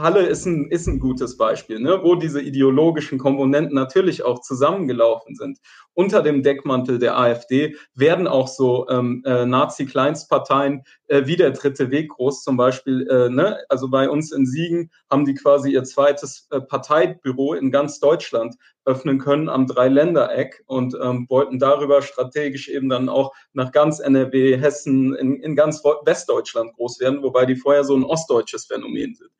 Halle ist ein, ist ein gutes Beispiel, ne, wo diese ideologischen Komponenten natürlich auch zusammengelaufen sind. Unter dem Deckmantel der AfD werden auch so ähm, äh, Nazi-Kleinstparteien äh, wie der Dritte Weg groß zum Beispiel. Äh, ne, also bei uns in Siegen haben die quasi ihr zweites äh, Parteibüro in ganz Deutschland öffnen können am Dreiländereck und ähm, wollten darüber strategisch eben dann auch nach ganz NRW, Hessen, in, in ganz Westdeutschland groß werden, wobei die vorher so ein ostdeutsches Phänomen sind.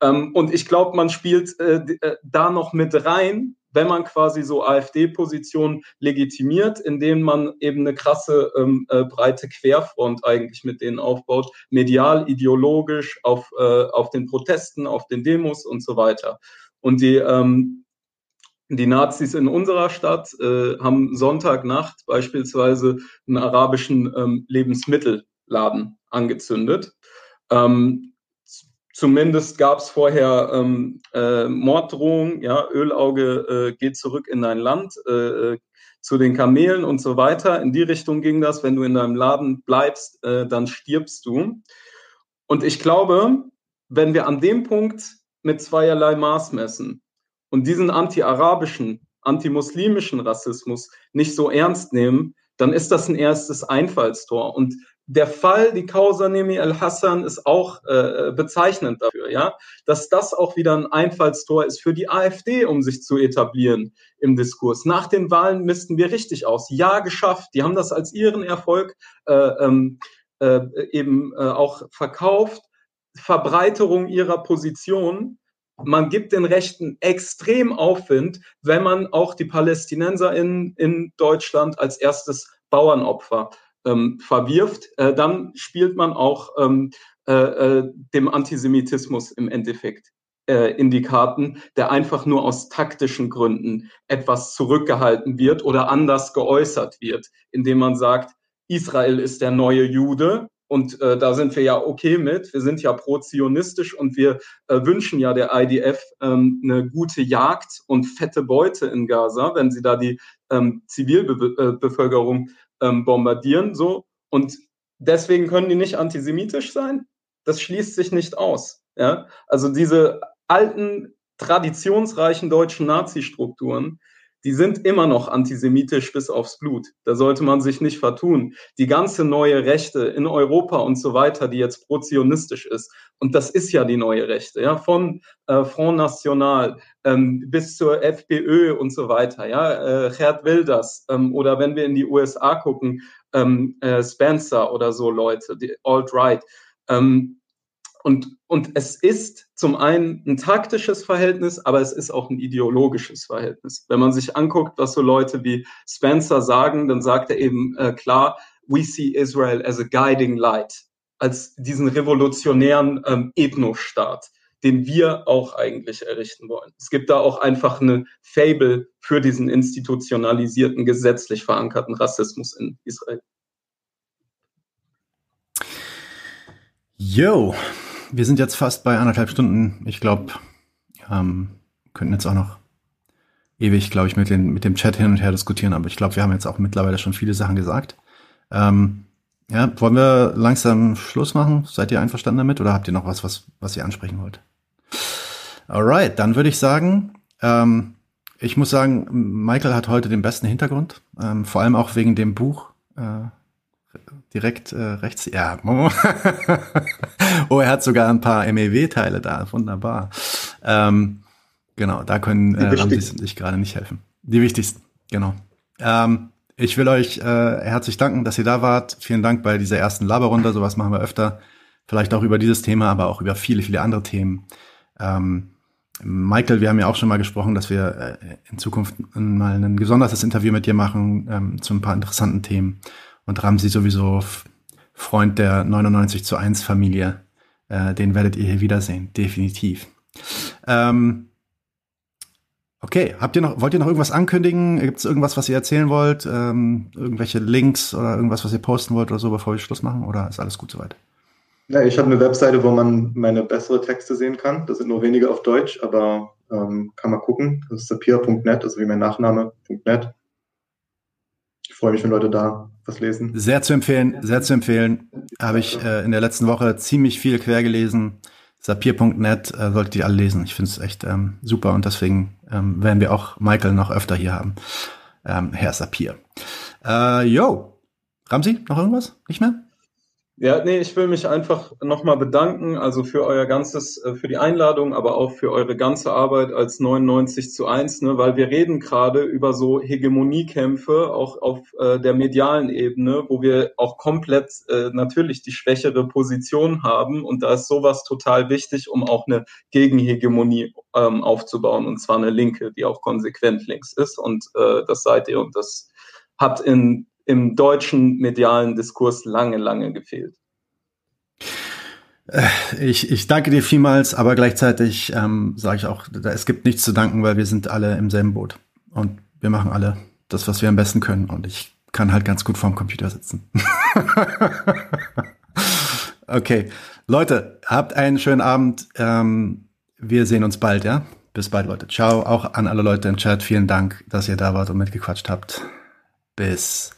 Ähm, und ich glaube, man spielt äh, äh, da noch mit rein, wenn man quasi so AfD-Positionen legitimiert, indem man eben eine krasse ähm, äh, breite Querfront eigentlich mit denen aufbaut, medial, ideologisch, auf, äh, auf den Protesten, auf den Demos und so weiter. Und die, ähm, die Nazis in unserer Stadt äh, haben Sonntagnacht beispielsweise einen arabischen ähm, Lebensmittelladen angezündet. Ähm, Zumindest gab es vorher ähm, äh, Morddrohungen, ja, Ölauge äh, geht zurück in dein Land, äh, äh, zu den Kamelen und so weiter. In die Richtung ging das. Wenn du in deinem Laden bleibst, äh, dann stirbst du. Und ich glaube, wenn wir an dem Punkt mit zweierlei Maß messen und diesen anti-arabischen, anti-muslimischen Rassismus nicht so ernst nehmen, dann ist das ein erstes Einfallstor. Und der Fall, die Causa Nemi al-Hassan, ist auch äh, bezeichnend dafür, ja, dass das auch wieder ein Einfallstor ist für die AfD, um sich zu etablieren im Diskurs. Nach den Wahlen missten wir richtig aus. Ja, geschafft. Die haben das als ihren Erfolg äh, ähm, äh, eben äh, auch verkauft. Verbreiterung ihrer Position. Man gibt den Rechten extrem Aufwind, wenn man auch die Palästinenser in, in Deutschland als erstes Bauernopfer ähm, verwirft, äh, dann spielt man auch ähm, äh, äh, dem Antisemitismus im Endeffekt äh, in die Karten, der einfach nur aus taktischen Gründen etwas zurückgehalten wird oder anders geäußert wird, indem man sagt, Israel ist der neue Jude und äh, da sind wir ja okay mit. Wir sind ja pro-zionistisch und wir äh, wünschen ja der IDF ähm, eine gute Jagd und fette Beute in Gaza, wenn sie da die ähm, Zivilbevölkerung ähm, bombardieren, so. Und deswegen können die nicht antisemitisch sein. Das schließt sich nicht aus. Ja? Also diese alten, traditionsreichen deutschen Nazi-Strukturen, die sind immer noch antisemitisch bis aufs Blut. Da sollte man sich nicht vertun. Die ganze neue Rechte in Europa und so weiter, die jetzt prozionistisch ist, und das ist ja die neue Rechte, ja, von äh, Front National ähm, bis zur FPÖ und so weiter, ja, äh, Gerd Wilders ähm, oder wenn wir in die USA gucken, ähm, äh, Spencer oder so Leute, die Alt-Right. Ähm, und, und es ist zum einen ein taktisches Verhältnis, aber es ist auch ein ideologisches Verhältnis. Wenn man sich anguckt, was so Leute wie Spencer sagen, dann sagt er eben äh, klar, we see Israel as a guiding light, als diesen revolutionären ähm, Ethnostaat, den wir auch eigentlich errichten wollen. Es gibt da auch einfach eine Fable für diesen institutionalisierten, gesetzlich verankerten Rassismus in Israel. Yo, wir sind jetzt fast bei anderthalb Stunden. Ich glaube, ähm, könnten jetzt auch noch ewig, glaube ich, mit, den, mit dem Chat hin und her diskutieren, aber ich glaube, wir haben jetzt auch mittlerweile schon viele Sachen gesagt. Ähm, ja, wollen wir langsam Schluss machen? Seid ihr einverstanden damit oder habt ihr noch was, was, was ihr ansprechen wollt? Alright, dann würde ich sagen, ähm, ich muss sagen, Michael hat heute den besten Hintergrund, ähm, vor allem auch wegen dem Buch. Äh, direkt äh, rechts. Ja. oh, er hat sogar ein paar MEW-Teile da. Wunderbar. Ähm, genau, da können äh, Ramses und ich gerade nicht helfen. Die wichtigsten, genau. Ähm, ich will euch äh, herzlich danken, dass ihr da wart. Vielen Dank bei dieser ersten Laberrunde. Sowas machen wir öfter. Vielleicht auch über dieses Thema, aber auch über viele, viele andere Themen. Ähm, Michael, wir haben ja auch schon mal gesprochen, dass wir äh, in Zukunft mal ein gesondertes Interview mit dir machen ähm, zu ein paar interessanten Themen. Und Ramsi sowieso Freund der 99 zu 1 Familie. Äh, den werdet ihr hier wiedersehen, definitiv. Ähm, okay, habt ihr noch, wollt ihr noch irgendwas ankündigen? Gibt es irgendwas, was ihr erzählen wollt? Ähm, irgendwelche Links oder irgendwas, was ihr posten wollt oder so, bevor wir Schluss machen? Oder ist alles gut soweit? Ja, ich habe eine Webseite, wo man meine bessere Texte sehen kann. Das sind nur wenige auf Deutsch, aber ähm, kann man gucken. Das ist sapir.net, also wie mein Nachname.net. Freue mich, wenn Leute da was lesen. Sehr zu empfehlen, sehr zu empfehlen. Habe ich äh, in der letzten Woche ziemlich viel quer gelesen. Sapir.net äh, solltet ihr alle lesen. Ich finde es echt ähm, super und deswegen ähm, werden wir auch Michael noch öfter hier haben. Ähm, Herr Sapir. Äh, yo. Ramsi, noch irgendwas? Nicht mehr? Ja, nee, ich will mich einfach nochmal bedanken, also für euer ganzes, äh, für die Einladung, aber auch für eure ganze Arbeit als 99 zu 1, ne, weil wir reden gerade über so Hegemoniekämpfe, auch auf äh, der medialen Ebene, wo wir auch komplett äh, natürlich die schwächere Position haben und da ist sowas total wichtig, um auch eine Gegenhegemonie ähm, aufzubauen und zwar eine linke, die auch konsequent links ist und äh, das seid ihr und das hat in im deutschen medialen Diskurs lange, lange gefehlt. Äh, ich, ich danke dir vielmals, aber gleichzeitig ähm, sage ich auch, es gibt nichts zu danken, weil wir sind alle im selben Boot. Und wir machen alle das, was wir am besten können. Und ich kann halt ganz gut vorm Computer sitzen. okay. Leute, habt einen schönen Abend. Ähm, wir sehen uns bald, ja? Bis bald, Leute. Ciao. Auch an alle Leute im Chat. Vielen Dank, dass ihr da wart und mitgequatscht habt. Bis